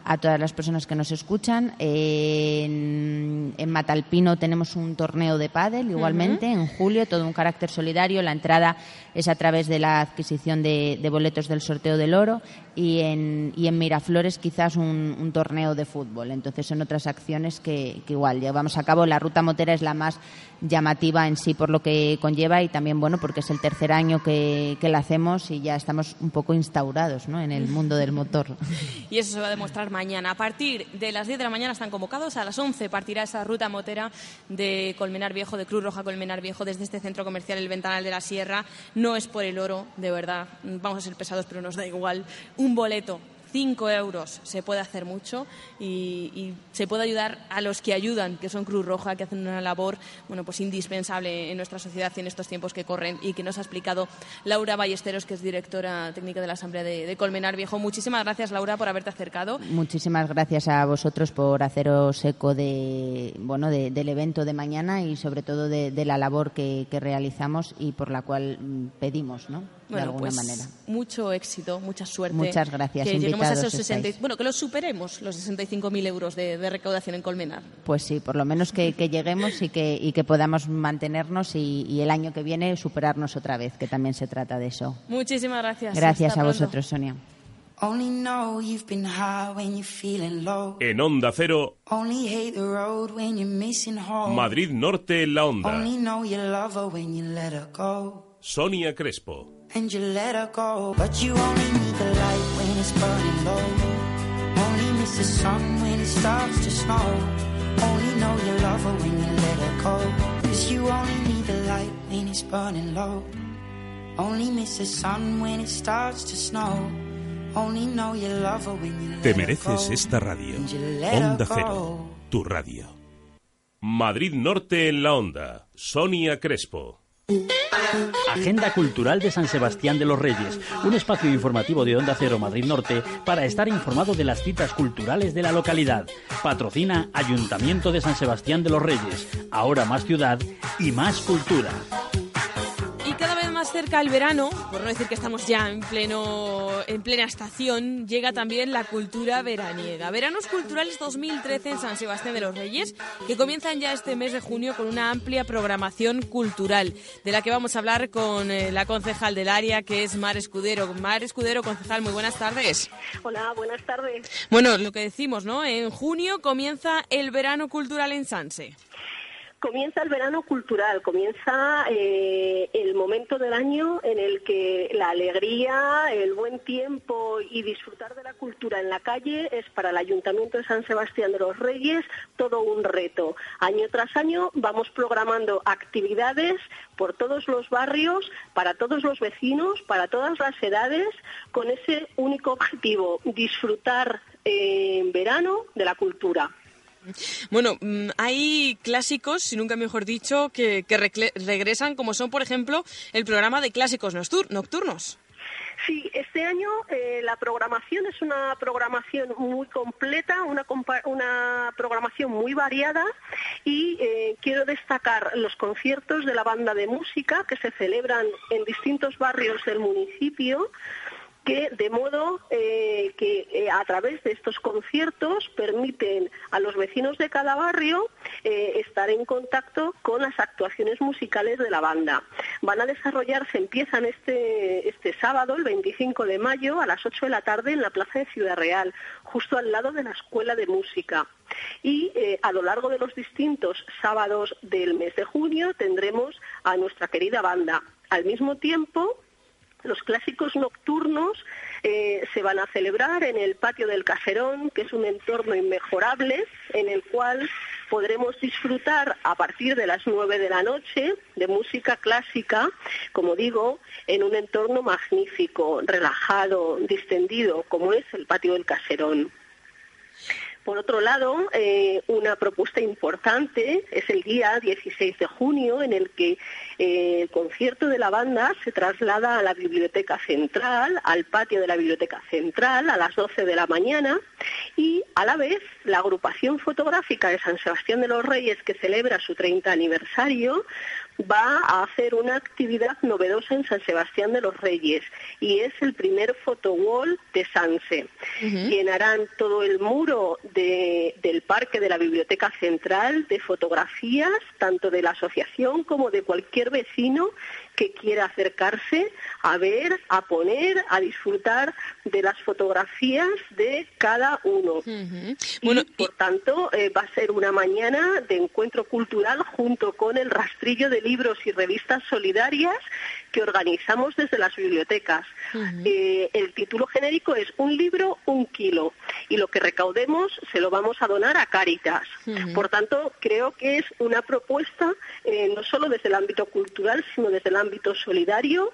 Speaker 23: a todas las personas que nos escuchan. En, en Matalpino tenemos un torneo de pádel igualmente en julio, todo un carácter solidario. La entrada es a través de la adquisición de, de boletos del sorteo del oro y en, y en Miraflores quizás un, un torneo de fútbol. Entonces son otras acciones que, que igual llevamos a cabo. La ruta motera es la más llamativa en sí por lo que conlleva y también bueno porque es el tercer año que, que la hacemos y ya estamos un poco instaurados ¿no? en el mundo del motor.
Speaker 2: Y eso se va a demostrar mañana. A partir de las 10 de la mañana están convocados. A las 11 partirá esa ruta motera de Colmenar Viejo, de Cruz Roja Colmenar Viejo, desde este centro comercial El Ventanal de la Sierra. No es por el oro, de verdad. Vamos a ser pesados, pero nos da igual. Un boleto. 5 euros se puede hacer mucho y, y se puede ayudar a los que ayudan, que son Cruz Roja, que hacen una labor bueno, pues indispensable en nuestra sociedad y en estos tiempos que corren y que nos ha explicado Laura Ballesteros, que es directora técnica de la Asamblea de, de Colmenar Viejo. Muchísimas gracias, Laura, por haberte acercado.
Speaker 23: Muchísimas gracias a vosotros por haceros eco de, bueno, de- del evento de mañana y sobre todo de, de la labor que, que realizamos y por la cual mm, pedimos, ¿no? De
Speaker 2: Bueno,
Speaker 23: alguna
Speaker 2: pues
Speaker 23: manera.
Speaker 2: mucho éxito, mucha suerte.
Speaker 23: Muchas gracias,
Speaker 2: Que lleguemos a esos
Speaker 23: invitados
Speaker 2: 60,
Speaker 23: estáis.
Speaker 2: bueno, que los superemos, los 65.000 euros de, de recaudación en Colmenar.
Speaker 23: Pues sí, por lo menos que, que lleguemos y que, y que podamos mantenernos y, y el año que viene superarnos otra vez, que también se trata de eso.
Speaker 2: Muchísimas gracias.
Speaker 23: Gracias
Speaker 2: Hasta
Speaker 23: a
Speaker 2: pronto.
Speaker 23: vosotros, Sonia.
Speaker 17: Only know you've been high when you're feeling low.
Speaker 6: En Onda Cero,
Speaker 17: Only hate the road when you're missing home.
Speaker 6: Madrid Norte en la Onda.
Speaker 17: Only know you love her when you let her go.
Speaker 6: Sonia Crespo.
Speaker 17: And you let her go. But you only need the light it's burning low. Only miss the sun when it starts to snow. Only know you love her when you let her go. Cause you only need the light when it's burning low. Only miss the sun when it starts to snow. Only know you love her when you let
Speaker 6: Te mereces
Speaker 17: go.
Speaker 6: esta radio. Onda. Cero, tu radio. Madrid Norte en la Onda. Sonia Crespo.
Speaker 3: Agenda Cultural de San Sebastián de los Reyes, un espacio informativo de Onda Cero Madrid Norte para estar informado de las citas culturales de la localidad. Patrocina Ayuntamiento de San Sebastián de los Reyes, ahora más ciudad y más cultura.
Speaker 2: Y cada vez más cerca el verano, por no decir que estamos ya en pleno en plena estación, llega también la cultura veraniega. Veranos Culturales 2013 en San Sebastián de los Reyes, que comienzan ya este mes de junio con una amplia programación cultural, de la que vamos a hablar con eh, la concejal del área, que es Mar Escudero. Mar Escudero, concejal, muy buenas tardes.
Speaker 24: Hola, buenas tardes.
Speaker 2: Bueno, lo que decimos, ¿no? En junio comienza el verano cultural en Sanse.
Speaker 24: Comienza el verano cultural, comienza eh, el momento del año en el que la alegría, el buen tiempo y disfrutar de la cultura en la calle es para el Ayuntamiento de San Sebastián de los Reyes todo un reto. Año tras año vamos programando actividades por todos los barrios, para todos los vecinos, para todas las edades, con ese único objetivo, disfrutar eh, en verano de la cultura.
Speaker 2: Bueno, mm, hay clásicos, si nunca mejor dicho, que, que regresan, como son, por ejemplo, el programa de clásicos noctur- nocturnos.
Speaker 24: Sí, este año eh, la programación es una programación muy completa, una programación muy variada y eh, quiero destacar los conciertos de la banda de música que se celebran en distintos barrios del municipio que de modo eh, que eh, a través de estos conciertos permiten a los vecinos de cada barrio eh, estar en contacto con las actuaciones musicales de la banda. Van a desarrollarse, empiezan este, este sábado, el 25 de mayo, a las 8 de la tarde en la Plaza de Ciudad Real, justo al lado de la Escuela de Música. Y a lo largo de los distintos sábados del mes de junio tendremos a nuestra querida banda. Al mismo tiempo, los clásicos nocturnos eh, se van a celebrar en el patio del caserón, que es un entorno inmejorable en el cual podremos disfrutar a partir de las nueve de la noche de música clásica, como digo, en un entorno magnífico, relajado, distendido, como es el patio del caserón. Por otro lado, eh, una propuesta importante es el día 16 de junio, en el que eh, el concierto de la banda se traslada a la Biblioteca Central, al patio de la Biblioteca Central, a las 12 de la mañana, y a la vez la agrupación fotográfica de San Sebastián de los Reyes, que celebra su 30 aniversario, va a hacer una actividad novedosa en San Sebastián de los Reyes y es el primer photowall de Sanse. Llenarán todo el muro del parque de la Biblioteca Central de fotografías, tanto de la asociación como de cualquier vecino que quiera acercarse a ver, a poner, a disfrutar de las fotografías de cada uno. y, por tanto, eh, va a ser una mañana de encuentro cultural junto con el rastrillo de libros y revistas solidarias que organizamos desde las bibliotecas. Eh, el título genérico es Un libro, un kilo, y lo que recaudemos se lo vamos a donar a Cáritas. Por tanto, creo que es una propuesta eh, no solo desde el ámbito cultural, sino desde el ámbito solidario,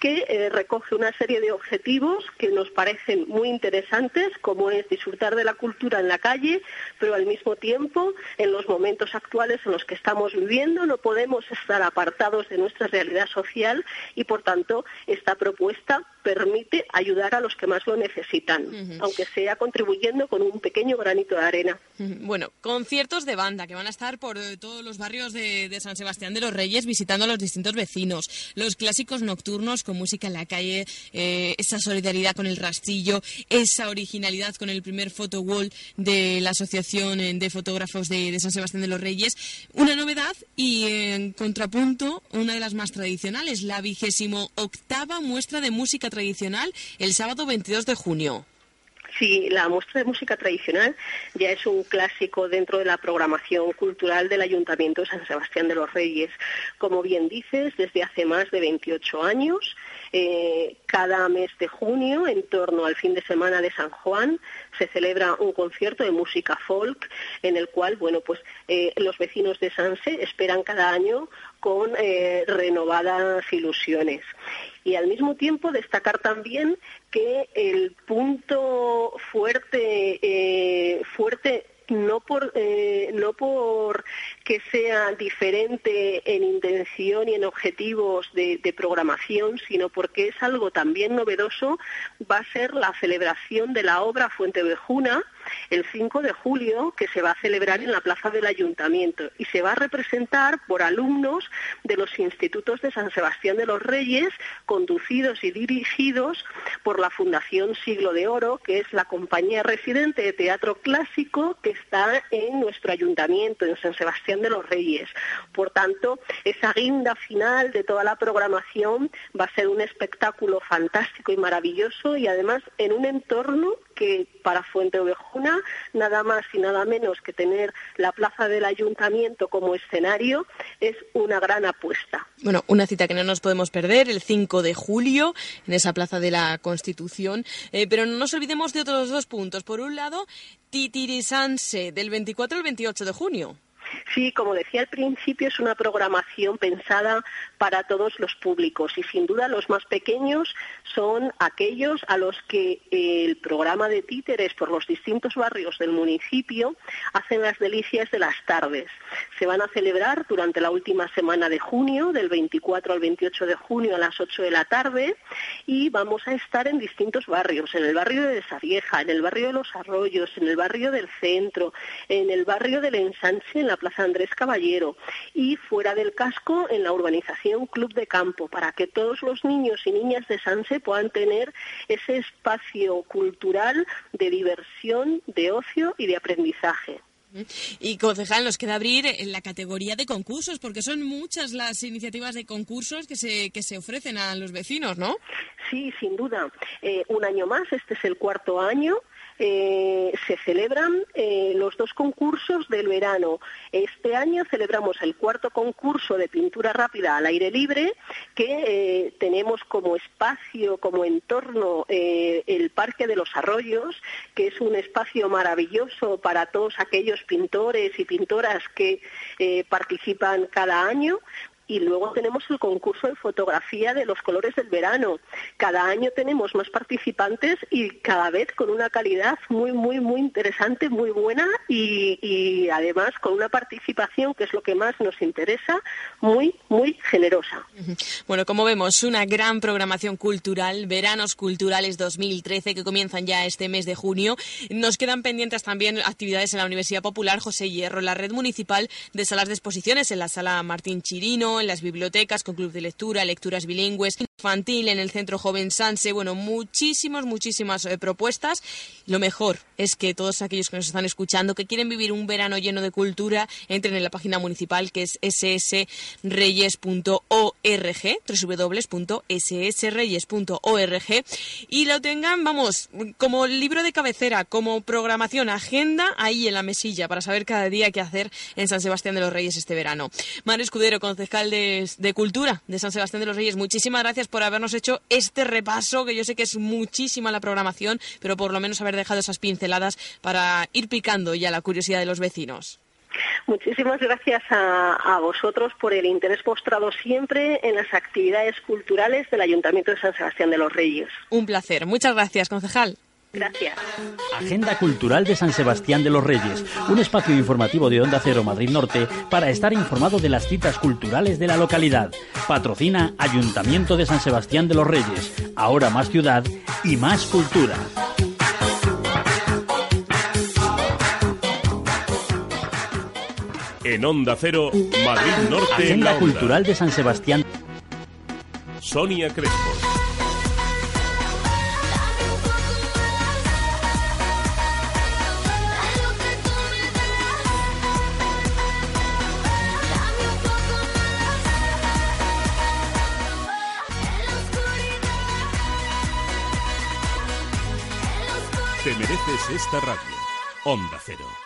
Speaker 24: que eh, recoge una serie de objetivos que nos parecen muy interesantes, como es disfrutar de la cultura en la calle, pero al mismo tiempo, en los momentos actuales en los que estamos viviendo, no podemos estar apartados de nuestra realidad social y, por tanto, esta propuesta permite ayudar a los que más lo necesitan, aunque sea contribuyendo con un pequeño granito de arena.
Speaker 2: Bueno, conciertos de banda que van a estar por eh, todos los barrios de, San Sebastián de los Reyes visitando a los distintos vecinos, los clásicos nocturnos con música en la calle, eh, esa solidaridad con el rastillo, esa originalidad con el primer photo wall de la Asociación eh, de Fotógrafos de, de San Sebastián de los Reyes, una novedad y en contrapunto una de las más tradicionales, la vigésimo octava muestra de música tradicional el sábado 22 de junio.
Speaker 24: Sí, la muestra de música tradicional ya es un clásico dentro de la programación cultural del Ayuntamiento de San Sebastián de los Reyes. Como bien dices, desde hace más de 28 años, eh, cada mes de junio, en torno al fin de semana de San Juan, se celebra un concierto de música folk en el cual, bueno, pues eh, los vecinos de Sanse esperan cada año con eh, renovadas ilusiones. Y al mismo tiempo destacar también que el punto fuerte eh, fuerte no por eh, no por que sea diferente en intención y en objetivos de, programación, sino porque es algo también novedoso, va a ser la celebración de la obra Fuente Vejuna el 5 de julio, que se va a celebrar en la plaza del Ayuntamiento y se va a representar por alumnos de los institutos de San Sebastián de los Reyes, conducidos y dirigidos por la Fundación Siglo de Oro, que es la compañía residente de teatro clásico que está en nuestro ayuntamiento, en San Sebastián de los Reyes. Por tanto, esa guinda final de toda la programación va a ser un espectáculo fantástico y maravilloso y además en un entorno que para Fuente Ovejuna nada más y nada menos que tener la plaza del ayuntamiento como escenario es una gran apuesta.
Speaker 2: Bueno, una cita que no nos podemos perder el 5 de julio en esa plaza de la Constitución, eh, pero no nos olvidemos de otros dos puntos. Por un lado, Titirisanse del 24 al 28 de junio.
Speaker 24: Sí, como decía al principio, es una programación pensada para todos los públicos y sin duda los más pequeños son aquellos a los que el programa de títeres por los distintos barrios del municipio hacen las delicias de las tardes. Se van a celebrar durante la última semana de junio, del 24 al 28 de junio a las 8 de la tarde y vamos a estar en distintos barrios, en el barrio de Desarieja, en el barrio de Los Arroyos, en el barrio del Centro, en el barrio del Ensanche, en la Plaza Andrés Caballero y fuera del casco en la urbanización Club de Campo, para que todos los niños y niñas de Sanse puedan tener ese espacio cultural de diversión, de ocio y de aprendizaje.
Speaker 2: Y concejal, nos queda abrir en la categoría de concursos, porque son muchas las iniciativas de concursos que se, que se ofrecen a los vecinos, ¿no?
Speaker 24: Sí, sin duda. Eh, un año más, este es el cuarto año eh, se celebran eh, los dos concursos del verano. Este año celebramos el cuarto concurso de pintura rápida al aire libre, que tenemos como espacio, como entorno, el Parque de los Arroyos, que es un espacio maravilloso para todos aquellos pintores y pintoras que participan cada año y luego tenemos el concurso de fotografía de los colores del verano. Cada año tenemos más participantes y cada vez con una calidad muy, muy, muy interesante, muy buena y, además con una participación, que es lo que más nos interesa, muy, muy generosa.
Speaker 2: Bueno, como vemos, una gran programación cultural, Veranos Culturales 2013, que comienzan ya este mes de junio. Nos quedan pendientes también actividades en la Universidad Popular José Hierro, la red municipal de salas de exposiciones en la sala Martín Chirino, en las bibliotecas con club de lectura, lecturas bilingües, infantil en el Centro Joven Sanse, bueno, muchísimas, muchísimas eh, propuestas. Lo mejor es que todos aquellos que nos están escuchando, que quieren vivir un verano lleno de cultura, entren en la página municipal que es ssreyes.org, www.ssreyes.org y lo tengan, vamos, como libro de cabecera, como programación, agenda ahí en la mesilla para saber cada día qué hacer en San Sebastián de los Reyes este verano. Mar Escudero, concejal de, Cultura de San Sebastián de los Reyes. Muchísimas gracias por habernos hecho este repaso, que yo sé que es muchísima la programación, pero por lo menos haber dejado esas pinceladas para ir picando ya la curiosidad de los vecinos.
Speaker 24: Muchísimas gracias a, a, vosotros por el interés mostrado siempre en las actividades culturales del Ayuntamiento de San Sebastián de los Reyes.
Speaker 2: Un placer. Muchas gracias, concejal.
Speaker 24: Gracias.
Speaker 3: Agenda Cultural de San Sebastián de los Reyes, un espacio informativo de Onda Cero Madrid Norte para estar informado de las citas culturales de la localidad. Patrocina Ayuntamiento de San Sebastián de los Reyes, ahora más ciudad y más cultura.
Speaker 6: En Onda Cero, Madrid Norte.
Speaker 3: Agenda Cultural de San Sebastián.
Speaker 6: Sonia Crespo. Mereces esta radio. Onda Cero.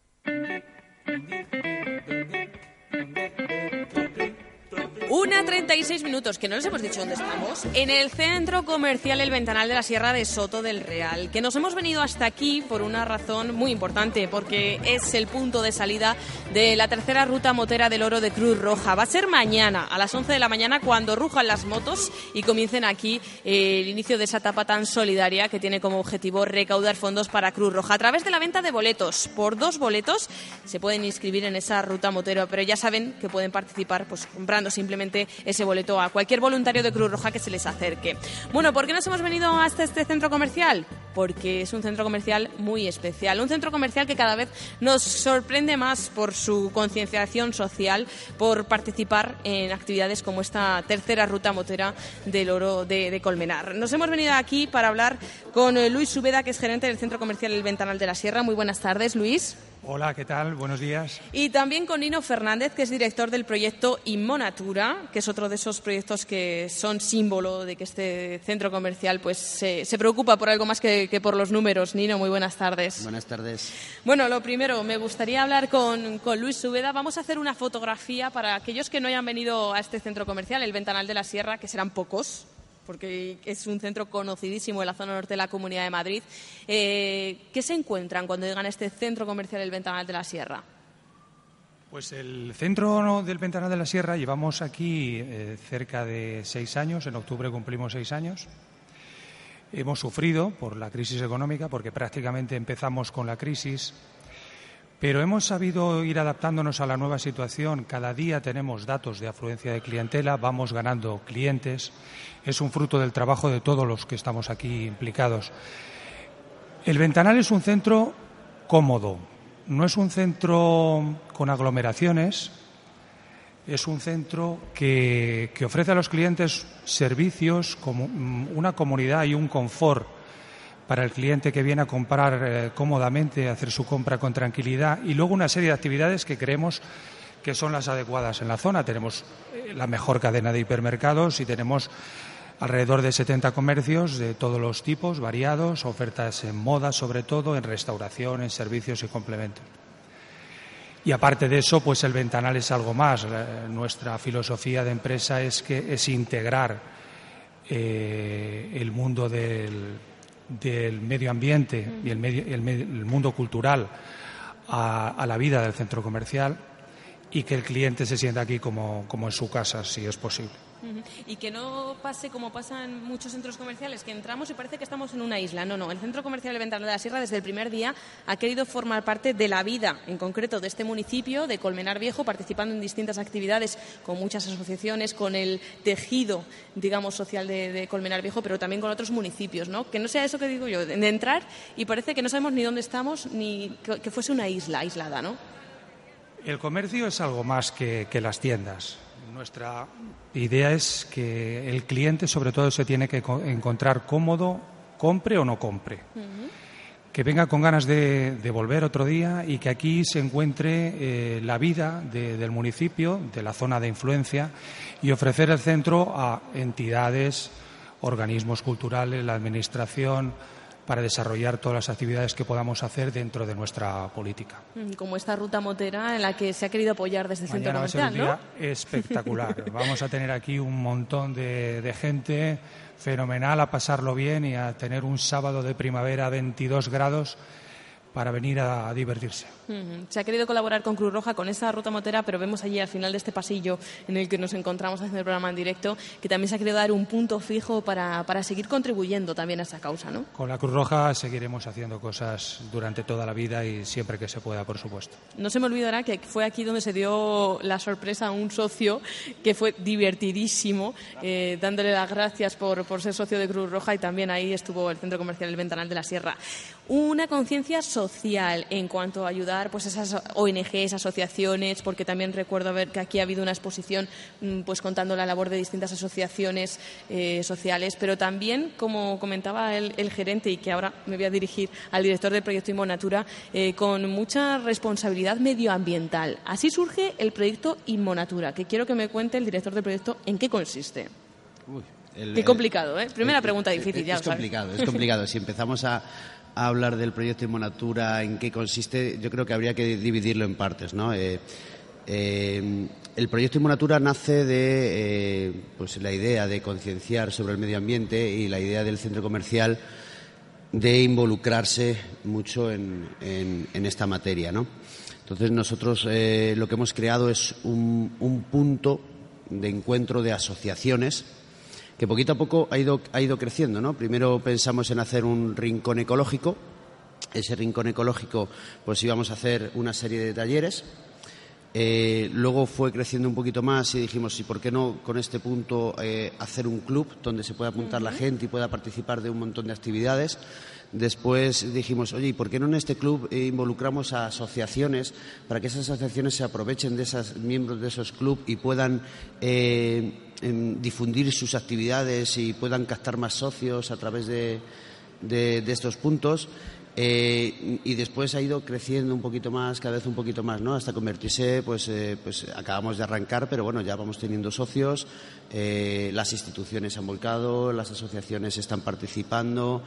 Speaker 2: Una 36 minutos, que no les hemos dicho dónde estamos. En el centro comercial El Ventanal de la Sierra de Soto del Real. Que nos hemos venido hasta aquí por una razón muy importante, porque es el punto de salida de la tercera ruta motera del oro de Cruz Roja. Va a ser mañana, a las 11 de la mañana, cuando rujan las motos y comiencen aquí eh, el inicio de esa etapa tan solidaria que tiene como objetivo recaudar fondos para Cruz Roja. A través de la venta de boletos. Por dos boletos se pueden inscribir en esa ruta motero, pero ya saben que pueden participar pues comprando simplemente ese boleto a cualquier voluntario de Cruz Roja que se les acerque. Bueno, ¿por qué nos hemos venido hasta este centro comercial? Porque es un centro comercial muy especial, un centro comercial que cada vez nos sorprende más por su concienciación social, por participar en actividades como esta tercera ruta motera del oro de, de Colmenar. Nos hemos venido aquí para hablar con eh, Luis Subeda, que es gerente del centro comercial El Ventanal de la Sierra. Muy buenas tardes, Luis.
Speaker 25: Hola, ¿qué tal? Buenos días.
Speaker 2: Y también con Nino Fernández, que es director del proyecto Inmonatura, que es otro de esos proyectos que son símbolo de que este centro comercial pues se, preocupa por algo más que, por los números. Nino, muy buenas tardes.
Speaker 11: Buenas tardes.
Speaker 2: Bueno, lo primero, me gustaría hablar con, con Luis Subeda. Vamos a hacer una fotografía para aquellos que no hayan venido a este centro comercial, el Ventanal de la Sierra, que serán pocos, porque es un centro conocidísimo en la zona norte de la Comunidad de Madrid. Eh, ¿Qué se encuentran cuando llegan a este centro comercial El Ventanal de la Sierra?
Speaker 25: Pues el centro del Ventanal de la Sierra llevamos aquí eh, cerca de seis años, en octubre cumplimos seis años. Hemos sufrido por la crisis económica, porque prácticamente empezamos con la crisis Pero hemos sabido ir adaptándonos a la nueva situación. Cada día tenemos datos de afluencia de clientela, vamos ganando clientes. Es un fruto del trabajo de todos los que estamos aquí implicados. El Ventanal es un centro cómodo, no es un centro con aglomeraciones, es un centro que, que ofrece a los clientes servicios como mm, una comunidad y un confort para el cliente que viene a comprar eh, cómodamente, a hacer su compra con tranquilidad y luego una serie de actividades que creemos que son las adecuadas en la zona. Tenemos eh, la mejor cadena de hipermercados y tenemos alrededor de 70 comercios de todos los tipos, variados, ofertas en moda sobre todo, en restauración, en servicios y complementos. Y aparte de eso, pues el ventanal es algo más. Nuestra filosofía de empresa es que es integrar eh, el mundo del, medio ambiente y el, mundo cultural a, la vida del centro comercial y que el cliente se sienta aquí como en su casa, si es posible.
Speaker 2: Y que no pase como pasa en muchos centros comerciales, que entramos y parece que estamos en una isla. No, no. El Centro Comercial de Ventanal de la Sierra, desde el primer día, ha querido formar parte de la vida, en concreto, de este municipio, de Colmenar Viejo, participando en distintas actividades con muchas asociaciones, con el tejido, digamos, social de, Colmenar Viejo, pero también con otros municipios, ¿no? Que no sea eso que digo yo, de entrar y parece que no sabemos ni dónde estamos, ni que, fuese una isla aislada, ¿no?
Speaker 25: El comercio es algo más que las tiendas. Nuestra idea es que el cliente, sobre todo, se tiene que encontrar cómodo, compre o no compre. Uh -huh. Que venga con ganas de, de, volver otro día y que aquí se encuentre eh, la vida de, del municipio, de la zona de influencia, y ofrecer el centro a entidades, organismos culturales, la administración, para desarrollar todas las actividades que podamos hacer dentro de nuestra política.
Speaker 2: Como esta ruta motera en la que se ha querido apoyar desde el
Speaker 25: Mañana
Speaker 2: centro comercial,
Speaker 25: va a ser un día
Speaker 2: ¿no?
Speaker 25: espectacular. Vamos a tener aquí un montón de, de, gente fenomenal, a pasarlo bien y a tener un sábado de primavera a 22 grados para venir a, a divertirse.
Speaker 2: Uh -huh. Se ha querido colaborar con Cruz Roja con esa ruta motera, pero vemos allí al final de este pasillo en el que nos encontramos haciendo el programa en directo que también se ha querido dar un punto fijo para, para seguir contribuyendo también a esa causa, ¿no?
Speaker 25: Con la Cruz Roja seguiremos haciendo cosas durante toda la vida y siempre que se pueda, por supuesto.
Speaker 2: No se me olvidará que fue aquí donde se dio la sorpresa a un socio que fue divertidísimo, eh, dándole las gracias por, por ser socio de Cruz Roja y también ahí estuvo el Centro Comercial El Ventanal de la Sierra. Una conciencia social en cuanto a ayudar pues esas ONGs, asociaciones, porque también recuerdo ver que aquí ha habido una exposición mm, pues contando la labor de distintas asociaciones eh, sociales, pero también, como comentaba el, el, gerente y que ahora me voy a dirigir al director del proyecto Inmonatura, eh, con mucha responsabilidad medioambiental. Así surge el proyecto Inmonatura, que quiero que me cuente el director del proyecto en qué consiste.
Speaker 26: Uy, el,
Speaker 2: Qué complicado, ¿eh? Primera
Speaker 26: el,
Speaker 2: pregunta difícil,
Speaker 26: es,
Speaker 2: ya
Speaker 26: Es complicado, es complicado. si empezamos a, a hablar del proyecto Inmonatura, en qué consiste, yo creo que habría que dividirlo en partes. ¿no? Eh, eh, el proyecto Inmonatura nace de eh, pues la idea de concienciar sobre el medio ambiente y la idea del centro comercial de involucrarse mucho en, en, en esta materia. ¿no? Entonces nosotros eh, lo que hemos creado es un, un punto de encuentro de asociaciones que poquito a poco ha ido, ha ido creciendo. ¿no? Primero pensamos en hacer un rincón ecológico. Ese rincón ecológico, pues íbamos a hacer una serie de talleres. Eh, luego fue creciendo un poquito más y dijimos, ¿y por qué no con este punto eh, hacer un club donde se pueda apuntar uh -huh. la gente y pueda participar de un montón de actividades? Después dijimos, oye, ¿y por qué no en este club eh, involucramos a asociaciones para que esas asociaciones se aprovechen de esos miembros de esos clubes y puedan eh, difundir sus actividades y puedan captar más socios a través de, de, estos puntos? Eh, y después ha ido creciendo un poquito más, cada vez un poquito más, ¿no? Hasta convertirse, pues, eh, pues acabamos de arrancar, pero bueno, ya vamos teniendo socios, eh, las instituciones han volcado, las asociaciones están participando.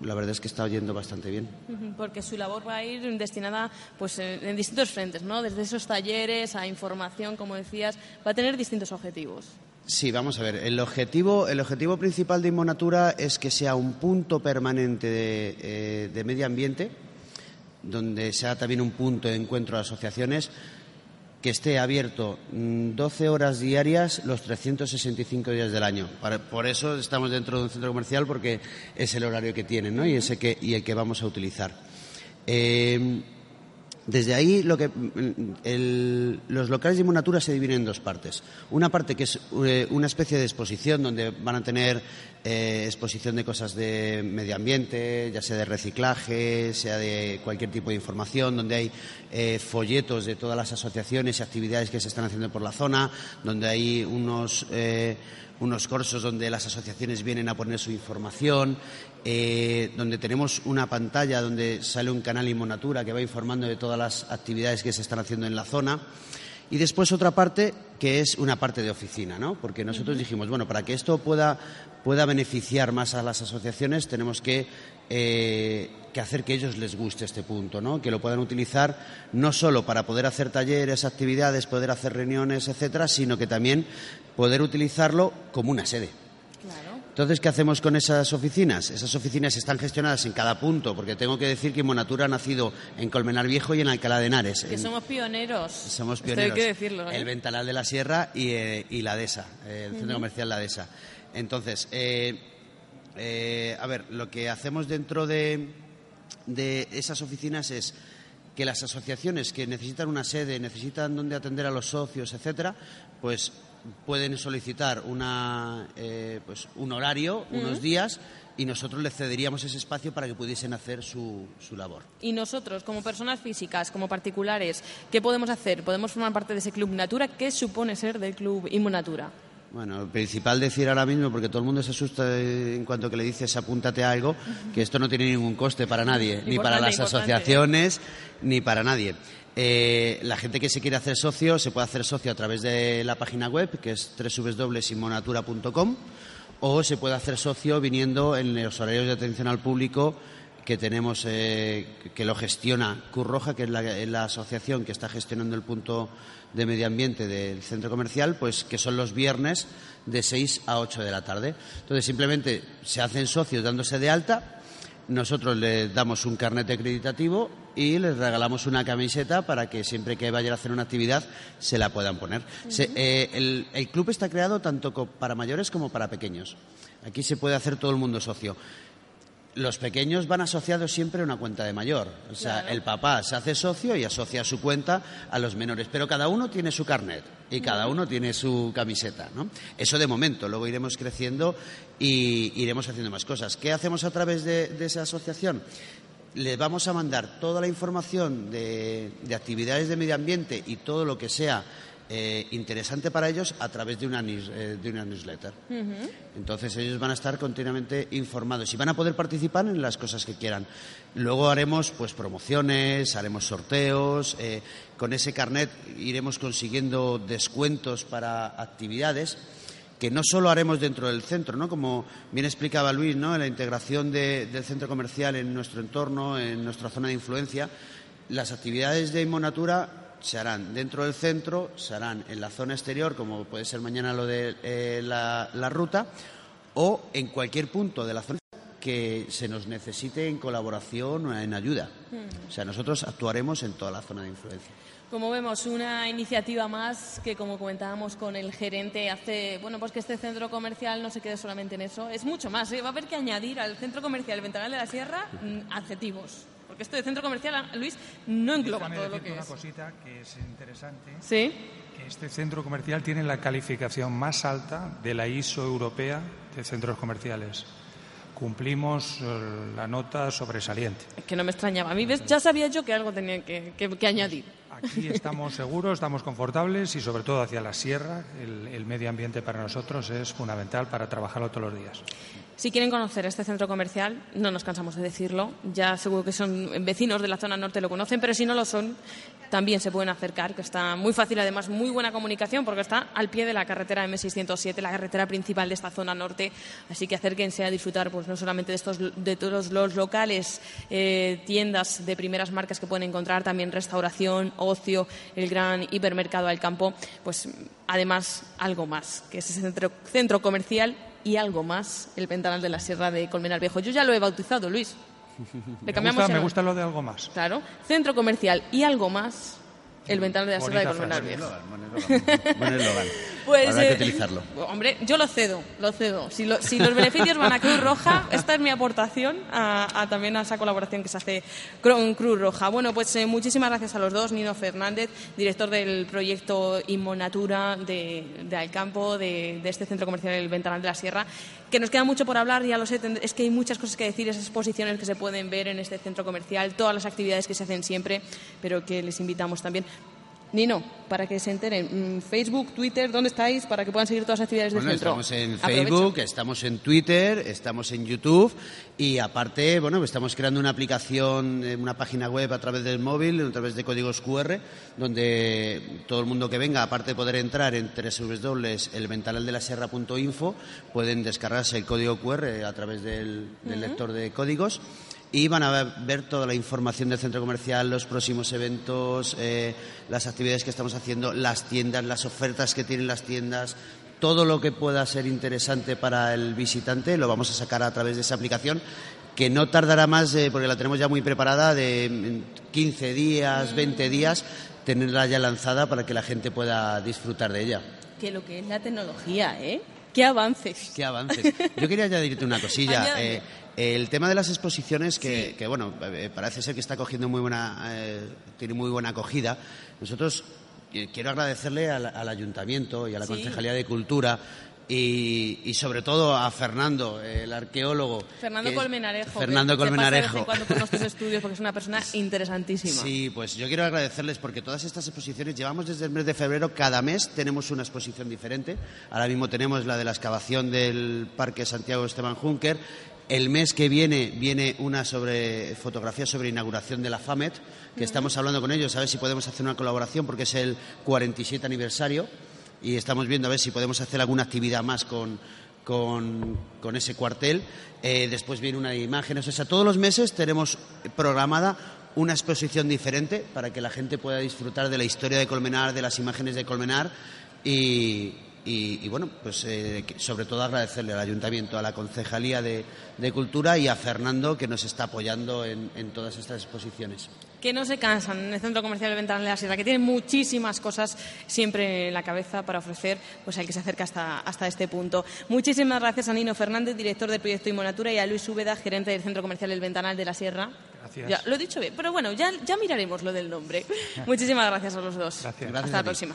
Speaker 26: Eh, la verdad es que está yendo bastante bien.
Speaker 2: Porque su labor va a ir destinada pues, en distintos frentes, ¿no? Desde esos talleres a información, como decías, va a tener distintos objetivos.
Speaker 26: Sí, vamos a ver. El objetivo, el objetivo principal de Inmonatura es que sea un punto permanente de, eh, de medio ambiente, donde sea también un punto de encuentro de asociaciones, que esté abierto 12 horas diarias los 365 días del año. Por eso estamos dentro de un centro comercial porque es el horario que tienen ¿no? y, ese que, y el que vamos a utilizar. Eh, Desde ahí, lo que, mm, los locales de Inmonatura se dividen en dos partes. Una parte que es eh, una especie de exposición donde van a tener eh, exposición de cosas de medio ambiente, ya sea de reciclaje, sea de cualquier tipo de información, donde hay eh, folletos de todas las asociaciones y actividades que se están haciendo por la zona, donde hay unos. eh, unos cursos donde las asociaciones vienen a poner su información, donde tenemos una pantalla donde sale un canal Inmonatura que va informando de todas las actividades que se están haciendo en la zona. Y después otra parte que es una parte de oficina, ¿no? Porque nosotros dijimos, bueno, para que esto pueda, pueda beneficiar más a las asociaciones tenemos que, eh, que hacer que ellos les guste este punto, ¿no? Que lo puedan utilizar no solo para poder hacer talleres, actividades, poder hacer reuniones, etcétera, sino que también poder utilizarlo como una sede. Entonces, ¿qué hacemos con esas oficinas? Esas oficinas están gestionadas en cada punto, porque tengo que decir que Monatura ha nacido en Colmenar Viejo y en Alcalá de Henares.
Speaker 2: Que
Speaker 26: En-
Speaker 2: somos pioneros.
Speaker 26: somos
Speaker 2: Esto
Speaker 26: pioneros.
Speaker 2: hay que decirlo. ¿eh?
Speaker 26: El Ventanal de la Sierra y, eh, y la DESA, eh, el Centro. Comercial La DESA. Entonces, eh, eh, a ver, lo que hacemos dentro de, de esas oficinas es que las asociaciones que necesitan una sede, necesitan donde atender a los socios, etcétera, pues pueden solicitar una, eh, pues un horario, unos días, y nosotros les cederíamos ese espacio para que pudiesen hacer su, su labor.
Speaker 2: Y nosotros, como personas físicas, como particulares, ¿qué podemos hacer? ¿Podemos formar parte de ese Club Natura? ¿Qué supone ser del Club Inmonatura?
Speaker 26: Bueno, lo principal decir ahora mismo, porque todo el mundo se asusta en cuanto que le dices apúntate a algo, que esto no tiene ningún coste para nadie, ni para las
Speaker 2: importante.
Speaker 26: asociaciones, ni para nadie. Eh, la gente que se quiere hacer socio se puede hacer socio a través de la página web, que es www.inmonatura.com, o se puede hacer socio viniendo en los horarios de atención al público que tenemos, eh, que lo gestiona Curroja, que es la, asociación que está gestionando el punto de medio ambiente del centro comercial, pues que son los viernes de 6 a 8 de la tarde. Entonces, simplemente se hacen socios dándose de alta, nosotros les damos un carnet acreditativo y les regalamos una camiseta para que siempre que vayan a hacer una actividad se la puedan poner. Se- eh, el, el club está creado tanto para mayores como para pequeños. Aquí se puede hacer todo el mundo socio. Los pequeños van asociados siempre a una cuenta de mayor. O sea, el papá se hace socio y asocia su cuenta a los menores. Pero cada uno tiene su carnet y cada uno tiene su camiseta. ¿no? Eso de momento. Luego iremos creciendo y iremos haciendo más cosas. ¿Qué hacemos a través de, de esa asociación? Les vamos a mandar toda la información de, de actividades de medio ambiente y todo lo que sea eh, interesante para ellos a través de una, news- eh, de una newsletter. Entonces ellos van a estar continuamente informados y van a poder participar en las cosas que quieran. Luego haremos pues promociones, haremos sorteos, eh, con ese carnet iremos consiguiendo descuentos para actividades que no solo haremos dentro del centro, ¿no? Como bien explicaba Luis, ¿no? La integración de- del centro comercial en nuestro entorno, en nuestra zona de influencia. Las actividades de Inmonatura se harán dentro del centro, se harán en la zona exterior, como puede ser mañana lo de eh, la, la ruta, o en cualquier punto de la zona que se nos necesite en colaboración o en ayuda. O sea, nosotros actuaremos en toda la zona de influencia.
Speaker 2: Como vemos, una iniciativa más que, como comentábamos con el gerente, hace bueno pues que este centro comercial no se quede solamente en eso. Es mucho más. ¿eh? Va a haber que añadir al centro comercial Ventanal de la Sierra mm, adjetivos. Porque esto de centro comercial, Luis, no engloba
Speaker 25: Déjame
Speaker 2: todo lo que
Speaker 25: una
Speaker 2: es.
Speaker 25: cosita que es interesante.
Speaker 2: Sí.
Speaker 25: Que este centro comercial tiene la calificación más alta de la ISO europea de centros comerciales. Cumplimos eh, la nota sobresaliente.
Speaker 2: Es que no me extrañaba. A mí ¿ves? ya sabía yo que algo tenía que, que- que añadir.
Speaker 25: Aquí estamos seguros, estamos confortables y sobre todo hacia la sierra el, el medio ambiente para nosotros es fundamental para trabajarlo todos los días.
Speaker 2: Si quieren conocer este centro comercial, no nos cansamos de decirlo. Ya seguro que son vecinos de la zona norte lo conocen, pero si no lo son, también se pueden acercar, que está muy fácil, además muy buena comunicación, porque está al pie de la carretera M607, la carretera principal de esta zona norte. Así que acérquense a disfrutar, pues no solamente de estos, todos los locales, eh, tiendas de primeras marcas que pueden encontrar, también restauración, ocio, el gran hipermercado al campo, pues además algo más, que es ese centro comercial y algo más, el Ventanal de la Sierra de Colmenar Viejo. Yo ya lo he bautizado, Luis. Le
Speaker 25: Me
Speaker 2: cambiamos
Speaker 25: gusta,
Speaker 2: el-
Speaker 25: me gusta lo de algo más.
Speaker 2: Claro, centro comercial y algo más, el Ventanal de la Sierra de Colmenar. Viejo.
Speaker 26: Buen.
Speaker 2: Pues,
Speaker 26: habrá que
Speaker 2: eh,
Speaker 26: utilizarlo.
Speaker 2: Hombre, yo lo cedo, lo cedo. Si, lo- si los beneficios van a Cruz Roja, esta es mi aportación a, a también a esa colaboración que se hace con Cruz Roja. Bueno, pues eh, muchísimas gracias a los dos. Nino Fernández, director del proyecto Inmonatura de, de Alcampo, de, de este centro comercial El Ventanal de la Sierra, que nos queda mucho por hablar, ya lo sé, es que hay muchas cosas que decir, esas exposiciones que se pueden ver en este centro comercial, todas las actividades que se hacen siempre, pero que les invitamos también. Nino, para que se enteren, mm, Facebook, Twitter, ¿dónde estáis? Para que puedan seguir todas las actividades del
Speaker 26: Bueno,
Speaker 2: centro.
Speaker 26: estamos en. Facebook, estamos en Twitter, estamos en YouTube y aparte, bueno, estamos creando una aplicación, eh, una página web a través del móvil, a través de códigos QR, donde todo el mundo que venga, aparte de poder entrar en www.elventanaldelasierra.info, pueden descargarse el código QR a través del, del lector de códigos y van a ver toda la información del centro comercial, los próximos eventos, eh, las actividades que estamos haciendo, las tiendas, las ofertas que tienen las tiendas, todo lo que pueda ser interesante para el visitante lo vamos a sacar a través de esa aplicación que no tardará más, eh, porque la tenemos ya muy preparada, de en 15 días, 20 días, tenerla ya lanzada para que la gente pueda disfrutar de ella.
Speaker 2: Que lo que es la tecnología, ¿eh? ¡Qué avances!
Speaker 26: Qué avances. Yo quería añadirte una cosilla. Eh, el tema de las exposiciones, que, que, bueno, eh, parece ser que está cogiendo muy buena, eh, tiene muy buena acogida. Nosotros eh, quiero agradecerle al, al ayuntamiento y a la
Speaker 2: Sí.
Speaker 26: Concejalía de Cultura y, y sobre todo a Fernando, el arqueólogo.
Speaker 2: Fernando Colmenarejo.
Speaker 26: Fernando
Speaker 2: que de
Speaker 26: Colmenarejo.
Speaker 2: en cuando por nuestros estudios porque es una persona interesantísima.
Speaker 26: Sí, pues yo quiero agradecerles porque todas estas exposiciones llevamos desde el mes de febrero, cada mes tenemos una exposición diferente. Ahora mismo tenemos la de la excavación del Parque Santiago Esteban Juncker. El mes que viene viene una sobre fotografía sobre inauguración de la FAMET, que estamos hablando con ellos a ver si podemos hacer una colaboración porque es el 47 aniversario y estamos viendo a ver si podemos hacer alguna actividad más con, con, con ese cuartel. Eh, después viene una de imágenes. O sea, todos los meses tenemos programada una exposición diferente para que la gente pueda disfrutar de la historia de Colmenar, de las imágenes de Colmenar y, y- y, bueno, pues eh, sobre todo agradecerle al Ayuntamiento, a la Concejalía de, de Cultura y a Fernando que nos está apoyando en, en todas estas exposiciones.
Speaker 2: Que no se cansan en el Centro Comercial del Ventanal de la Sierra, que tiene muchísimas cosas siempre en la cabeza para ofrecer pues al que se acerca hasta, hasta este punto. Muchísimas gracias a Nino Fernández, director del proyecto Inmonatura, y a Luis Úbeda, gerente del Centro Comercial El Ventanal de la Sierra.
Speaker 25: Gracias.
Speaker 2: Ya, lo he dicho bien, pero bueno, ya, ya miraremos lo del nombre. Muchísimas gracias a los dos.
Speaker 25: Gracias.
Speaker 2: Hasta la próxima.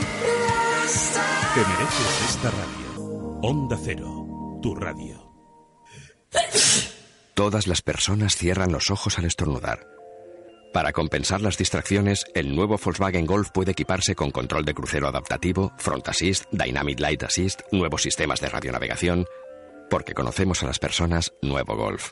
Speaker 6: Te mereces esta radio. Onda Cero, tu radio.
Speaker 27: Todas las personas cierran los ojos al estornudar. Para compensar las distracciones, el nuevo Volkswagen Golf puede equiparse con control de crucero adaptativo, Front Assist, Dynamic Light Assist, nuevos sistemas de radionavegación. Porque conocemos a las personas, nuevo Golf.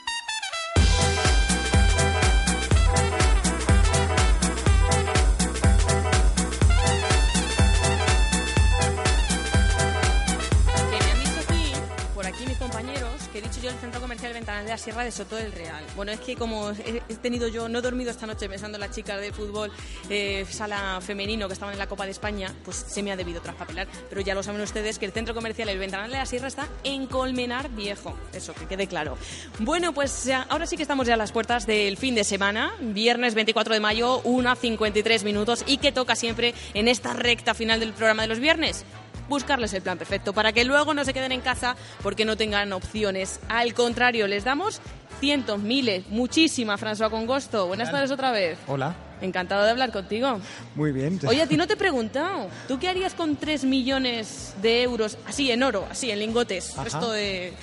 Speaker 2: Centro comercial Ventanal de la Sierra de Soto del Real. Bueno, es que como he tenido yo, no dormido esta noche pensando en las chicas de fútbol eh, sala femenino que estaban en la Copa de España, pues se me ha debido traspapelar. Pero ya lo saben ustedes que el centro comercial El Ventanal de la Sierra está en Colmenar Viejo. Eso, que quede claro. Bueno, pues ahora sí que estamos ya a las puertas del fin de semana, viernes 24 de mayo, 1.53 minutos, y que toca siempre en esta recta final del programa de los viernes buscarles el plan perfecto para que luego no se queden en casa porque no tengan opciones. Al contrario, les damos cientos, miles, muchísima, François Congosto. Buenas tardes otra vez.
Speaker 11: Hola,
Speaker 2: Encantado de hablar contigo.
Speaker 11: muy bien.
Speaker 2: Oye, a ti no te he preguntado. ¿Tú qué harías con 3 millones de euros, así en oro, así en lingotes?
Speaker 11: Ajá.
Speaker 2: Esto de...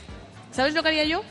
Speaker 2: ¿Sabes lo que haría yo?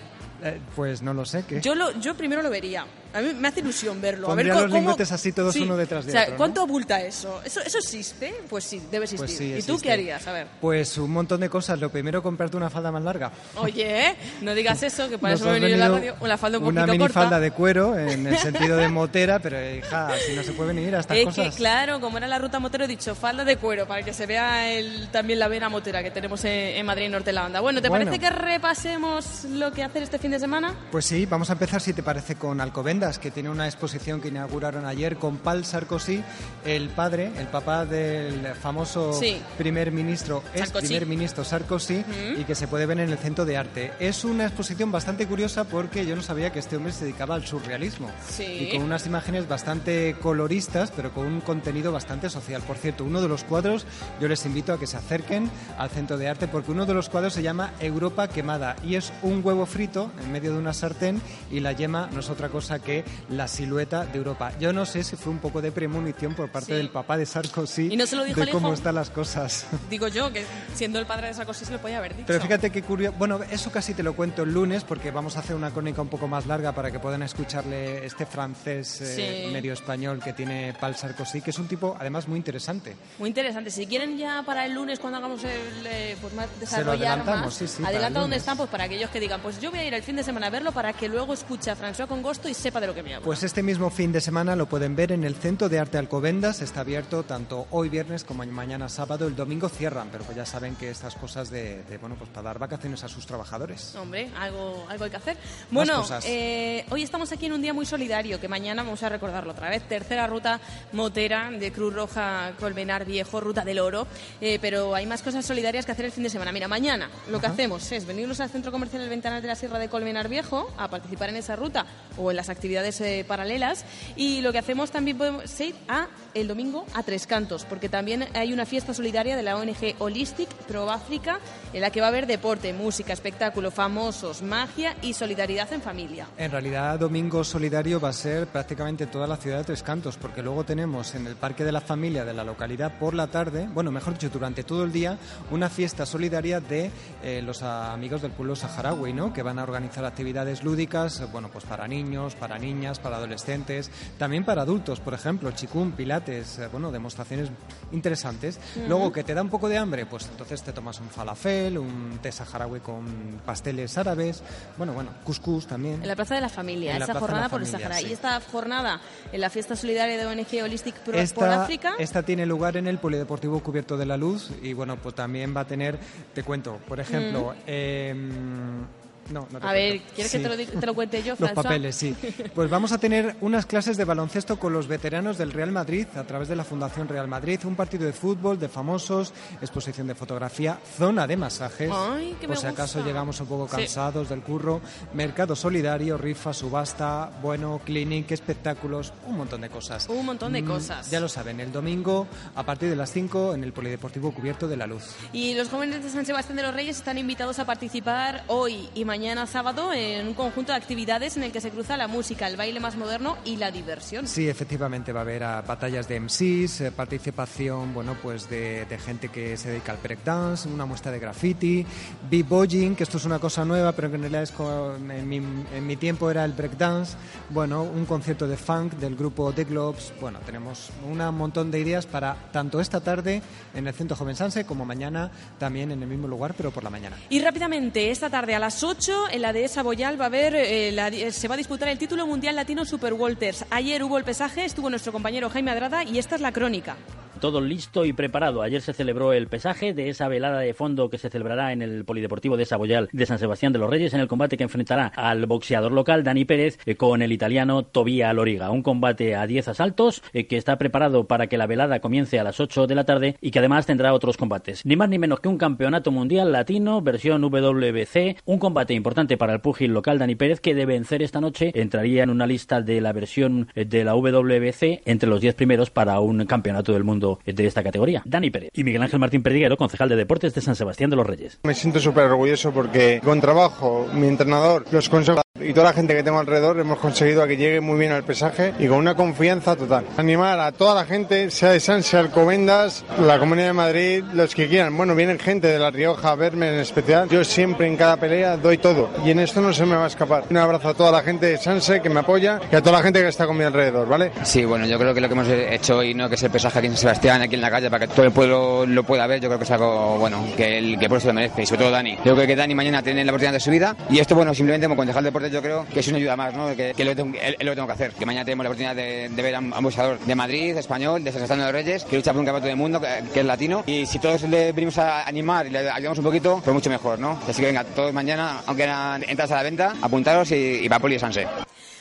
Speaker 11: Eh, pues no lo sé, ¿qué?
Speaker 2: Yo, lo, yo primero lo vería. A mí me hace ilusión verlo. A ver
Speaker 11: Pondría los
Speaker 2: cómo-
Speaker 11: lingotes así todos
Speaker 2: Sí.
Speaker 11: uno detrás de
Speaker 2: o sea,
Speaker 11: otro, ¿no?
Speaker 2: ¿Cuánto abulta eso? eso? ¿Eso existe? Pues sí, debe existir.
Speaker 11: Pues sí,
Speaker 2: ¿Y tú qué harías? A ver.
Speaker 11: Pues un montón de cosas. Lo primero, comprarte una falda más larga.
Speaker 2: Oye, no digas eso, que para
Speaker 11: Nos
Speaker 2: eso me he venido la radio. Una falda un
Speaker 11: Una
Speaker 2: poquito
Speaker 11: minifalda
Speaker 2: corta.
Speaker 11: de cuero, en el sentido de motera, pero hija, si no se puede venir a estas
Speaker 2: Es
Speaker 11: cosas.
Speaker 2: que, claro, como era la ruta motero, he dicho falda de cuero para que se vea el, también la vena motera que tenemos en, en Madrid Norte de la Banda. Bueno, ¿te
Speaker 11: Bueno.
Speaker 2: parece que repasemos lo que hacer este fin de semana?
Speaker 11: Pues sí, vamos a empezar, si te parece, con Alcobendas, que tiene una exposición que inauguraron ayer con Paul Sarkozy, el padre, el papá del famoso
Speaker 2: Sí.
Speaker 11: primer ministro, ex
Speaker 2: Sarkozy.
Speaker 11: primer ministro Sarkozy, y que se puede ver en el Centro de Arte. Es una exposición bastante curiosa porque yo no sabía que este hombre se dedicaba al surrealismo.
Speaker 2: Sí.
Speaker 11: Y con unas imágenes bastante coloristas, pero con un contenido bastante social. Por cierto, uno de los cuadros, yo les invito a que se acerquen al Centro de Arte, porque uno de los cuadros se llama Europa quemada y es un huevo frito en medio de una sartén y la yema no es otra cosa que la silueta de Europa. Yo no sé si fue un poco de premonición por parte
Speaker 2: Sí.
Speaker 11: del papá de Sarkozy
Speaker 2: ¿Y no se lo dijo
Speaker 11: de cómo están las cosas.
Speaker 2: Digo yo, que siendo el padre de Sarkozy se lo podía haber dicho.
Speaker 11: Pero fíjate qué curioso. Bueno, eso casi te lo cuento el lunes porque vamos a hacer una crónica un poco más larga para que puedan escucharle este francés eh,
Speaker 2: Sí.
Speaker 11: medio español que tiene Paul Sarkozy, que es un tipo además muy interesante.
Speaker 2: Muy interesante. Si quieren ya para el lunes, cuando hagamos el, eh, pues más
Speaker 11: Se lo
Speaker 2: desarrollar
Speaker 11: adelantamos,
Speaker 2: más,
Speaker 11: sí,
Speaker 2: adelanta donde
Speaker 11: lunes.
Speaker 2: están, pues para aquellos que digan, pues yo voy a ir el fin de semana a verlo para que luego escuche a François con gusto y sepa de lo que me habla.
Speaker 11: Pues este mismo fin de semana lo pueden ver en el Centro de Arte Alcobendas. Está abierto tanto hoy viernes como mañana sábado. El domingo cierran, pero pues ya saben que estas cosas de, de, bueno, pues para dar vacaciones a sus trabajadores.
Speaker 2: Hombre, algo, algo hay que hacer. Bueno, eh, hoy estamos aquí en un día muy solidario, que mañana vamos a recordarlo otra vez. Tercera ruta motera de Cruz Roja Colmenar Viejo, Ruta del Oro. Eh, pero hay más cosas solidarias que hacer el fin de semana. Mira, mañana lo que
Speaker 11: Ajá.
Speaker 2: hacemos es venirnos al Centro Comercial El Ventanal de la Sierra de Colmenar Viejo a participar en esa ruta o en las actividades eh, paralelas. Y lo que hacemos también podemos ir a el domingo a Tres Cantos, porque también hay una fiesta solidaria de la ONG Holistic Pro África, en la que va a haber deporte, música, espectáculo, famosos, magia y solidaridad en familia.
Speaker 11: En realidad, Domingo Solidario va a ser prácticamente toda la ciudad de Tres Cantos, porque luego tenemos en el Parque de la Familia de la localidad por la tarde, bueno, mejor dicho, durante todo el día, una fiesta solidaria de eh, los amigos del pueblo saharaui, ¿no? Que van a organizar actividades lúdicas, bueno, pues para niños, para niñas, para adolescentes, también para adultos, por ejemplo, chikun, pilates, eh, bueno, demostraciones interesantes.
Speaker 2: Ujú.
Speaker 11: Luego, que te da un poco de hambre, pues entonces te tomas un falafel, un té saharaui con pasteles árabes, bueno, bueno, couscous también.
Speaker 2: En la Plaza de la Familia,
Speaker 11: En
Speaker 2: esa jornada por el Sahara.
Speaker 11: sí.
Speaker 2: Y esta jornada en la fiesta solidaria de ONG Holistic Pro por
Speaker 11: Esta,
Speaker 2: África.
Speaker 11: esta tiene lugar en el Polideportivo Cubierto de la Luz y bueno, pues también va a tener, te cuento, por ejemplo, em, no, no te
Speaker 2: A ver. ¿quieres
Speaker 11: Sí.
Speaker 2: que te lo, te lo cuente yo,
Speaker 11: Los
Speaker 2: François?
Speaker 11: papeles, sí. Pues vamos a tener unas clases de baloncesto con los veteranos del Real Madrid a través de la Fundación Real Madrid, un partido de fútbol, de famosos, exposición de fotografía, zona de masajes,
Speaker 2: Ay, que
Speaker 11: por
Speaker 2: me
Speaker 11: si acaso
Speaker 2: gusta.
Speaker 11: llegamos un poco
Speaker 2: Sí.
Speaker 11: cansados del curro, mercado solidario, rifa, subasta, bueno, clinic, espectáculos, un montón de cosas.
Speaker 2: Un montón de
Speaker 11: Mm,
Speaker 2: cosas.
Speaker 11: Ya lo saben, el domingo a partir de las 5 en el Polideportivo Cubierto de la Luz.
Speaker 2: Y los jóvenes de San Sebastián de los Reyes están invitados a participar hoy y mañana sábado en un conjunto de actividades en el que se cruza la música, el baile más moderno y la diversión.
Speaker 11: Sí, efectivamente va a haber ah, batallas de MCs, eh, participación, bueno, pues de, de gente que se dedica al breakdance, una muestra de graffiti, b-boying, que esto es una cosa nueva, pero que en realidad es co- en, mi, en mi tiempo era el breakdance, bueno, un concierto de funk del grupo The Globes, bueno, tenemos un montón de ideas para tanto esta tarde en el Centro Joven Sanse como mañana también en el mismo lugar, pero por la mañana.
Speaker 2: Y rápidamente, esta tarde a las 8 en la dehesa Boyal va a haber, eh, eh, se va a disputar el título mundial latino Super Walters. Ayer hubo el pesaje, estuvo nuestro compañero Jaime Adrada y esta es la crónica.
Speaker 3: Todo listo y preparado. Ayer se celebró el pesaje de esa velada de fondo que se celebrará en el Polideportivo de Saboyal de San Sebastián de los Reyes en el combate que enfrentará al boxeador local Dani Pérez eh, con el italiano Tobía Loriga. Un combate a 10 asaltos eh, que está preparado para que la velada comience a las 8 de la tarde y que además tendrá otros combates. Ni más ni menos que un campeonato mundial latino, versión WBC, un combate importante para el pugil local Dani Pérez que de vencer esta noche entraría en una lista de la versión eh, de la WBC entre los 10 primeros para un campeonato del mundo de esta categoría. Dani Pérez y Miguel Ángel Martín Perdiguero, concejal de deportes de San Sebastián de los Reyes.
Speaker 28: Me siento súper orgulloso porque con trabajo, mi entrenador, los consejos y toda la gente que tengo alrededor hemos conseguido a que llegue muy bien al pesaje y con una confianza total. Animar a toda la gente, sea de San, sea Alcobendas, la Comunidad de Madrid, los que quieran. Bueno, vienen gente de La Rioja a verme en especial. Yo siempre en cada pelea doy todo y en esto no se me va a escapar. Un abrazo a toda la gente de Sanse que me apoya y a toda la gente que está con mi alrededor, ¿vale?
Speaker 29: Sí, bueno, yo creo que lo que hemos hecho hoy, ¿no? que es el pesaje aquí en Sebastián, aquí en la calle, para que todo el pueblo lo pueda ver, yo creo que es algo bueno, que el que por eso lo merece, y sobre todo Dani. Yo creo que Dani mañana tiene la oportunidad de su vida y esto, bueno, simplemente como concejal de yo creo que es una ayuda más, ¿no? Que, que lo, tengo, lo tengo que hacer. Que mañana tenemos la oportunidad de, de ver a un boxeador de Madrid, español, de San de Reyes, que lucha por un campeonato del mundo, que, que, es latino. Y si todos le venimos a animar y le ayudamos un poquito, pues mucho mejor, ¿no? Así que venga, todos mañana, aunque entras a la venta, apuntaros y, y va Poli Sanse.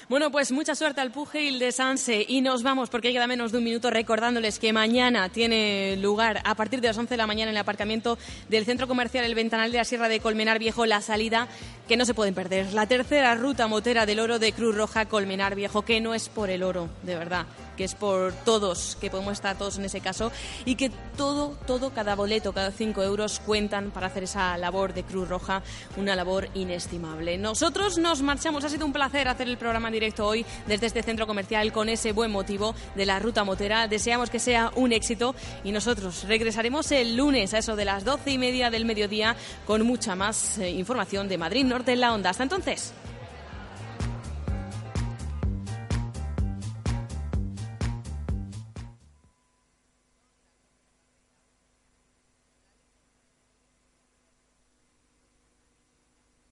Speaker 2: Bueno, pues mucha suerte al Pugil de Sanse y nos vamos porque queda menos de un minuto recordándoles que mañana tiene lugar a partir de las 11 de la mañana en el aparcamiento del Centro Comercial El Ventanal de la Sierra de Colmenar Viejo la salida que no se pueden perder. La tercera ruta motera del oro de Cruz Roja Colmenar Viejo, que no es por el oro, de verdad que es por todos, que podemos estar todos en ese caso, y que todo, todo, cada boleto, cada cinco euros cuentan para hacer esa labor de Cruz Roja, una labor inestimable. Nosotros nos marchamos, ha sido un placer hacer el programa en directo hoy desde este centro comercial con ese buen motivo de la ruta motera. Deseamos que sea un éxito y nosotros regresaremos el lunes a eso de las doce y media del mediodía con mucha más eh, información de Madrid Norte en la Onda. Hasta entonces.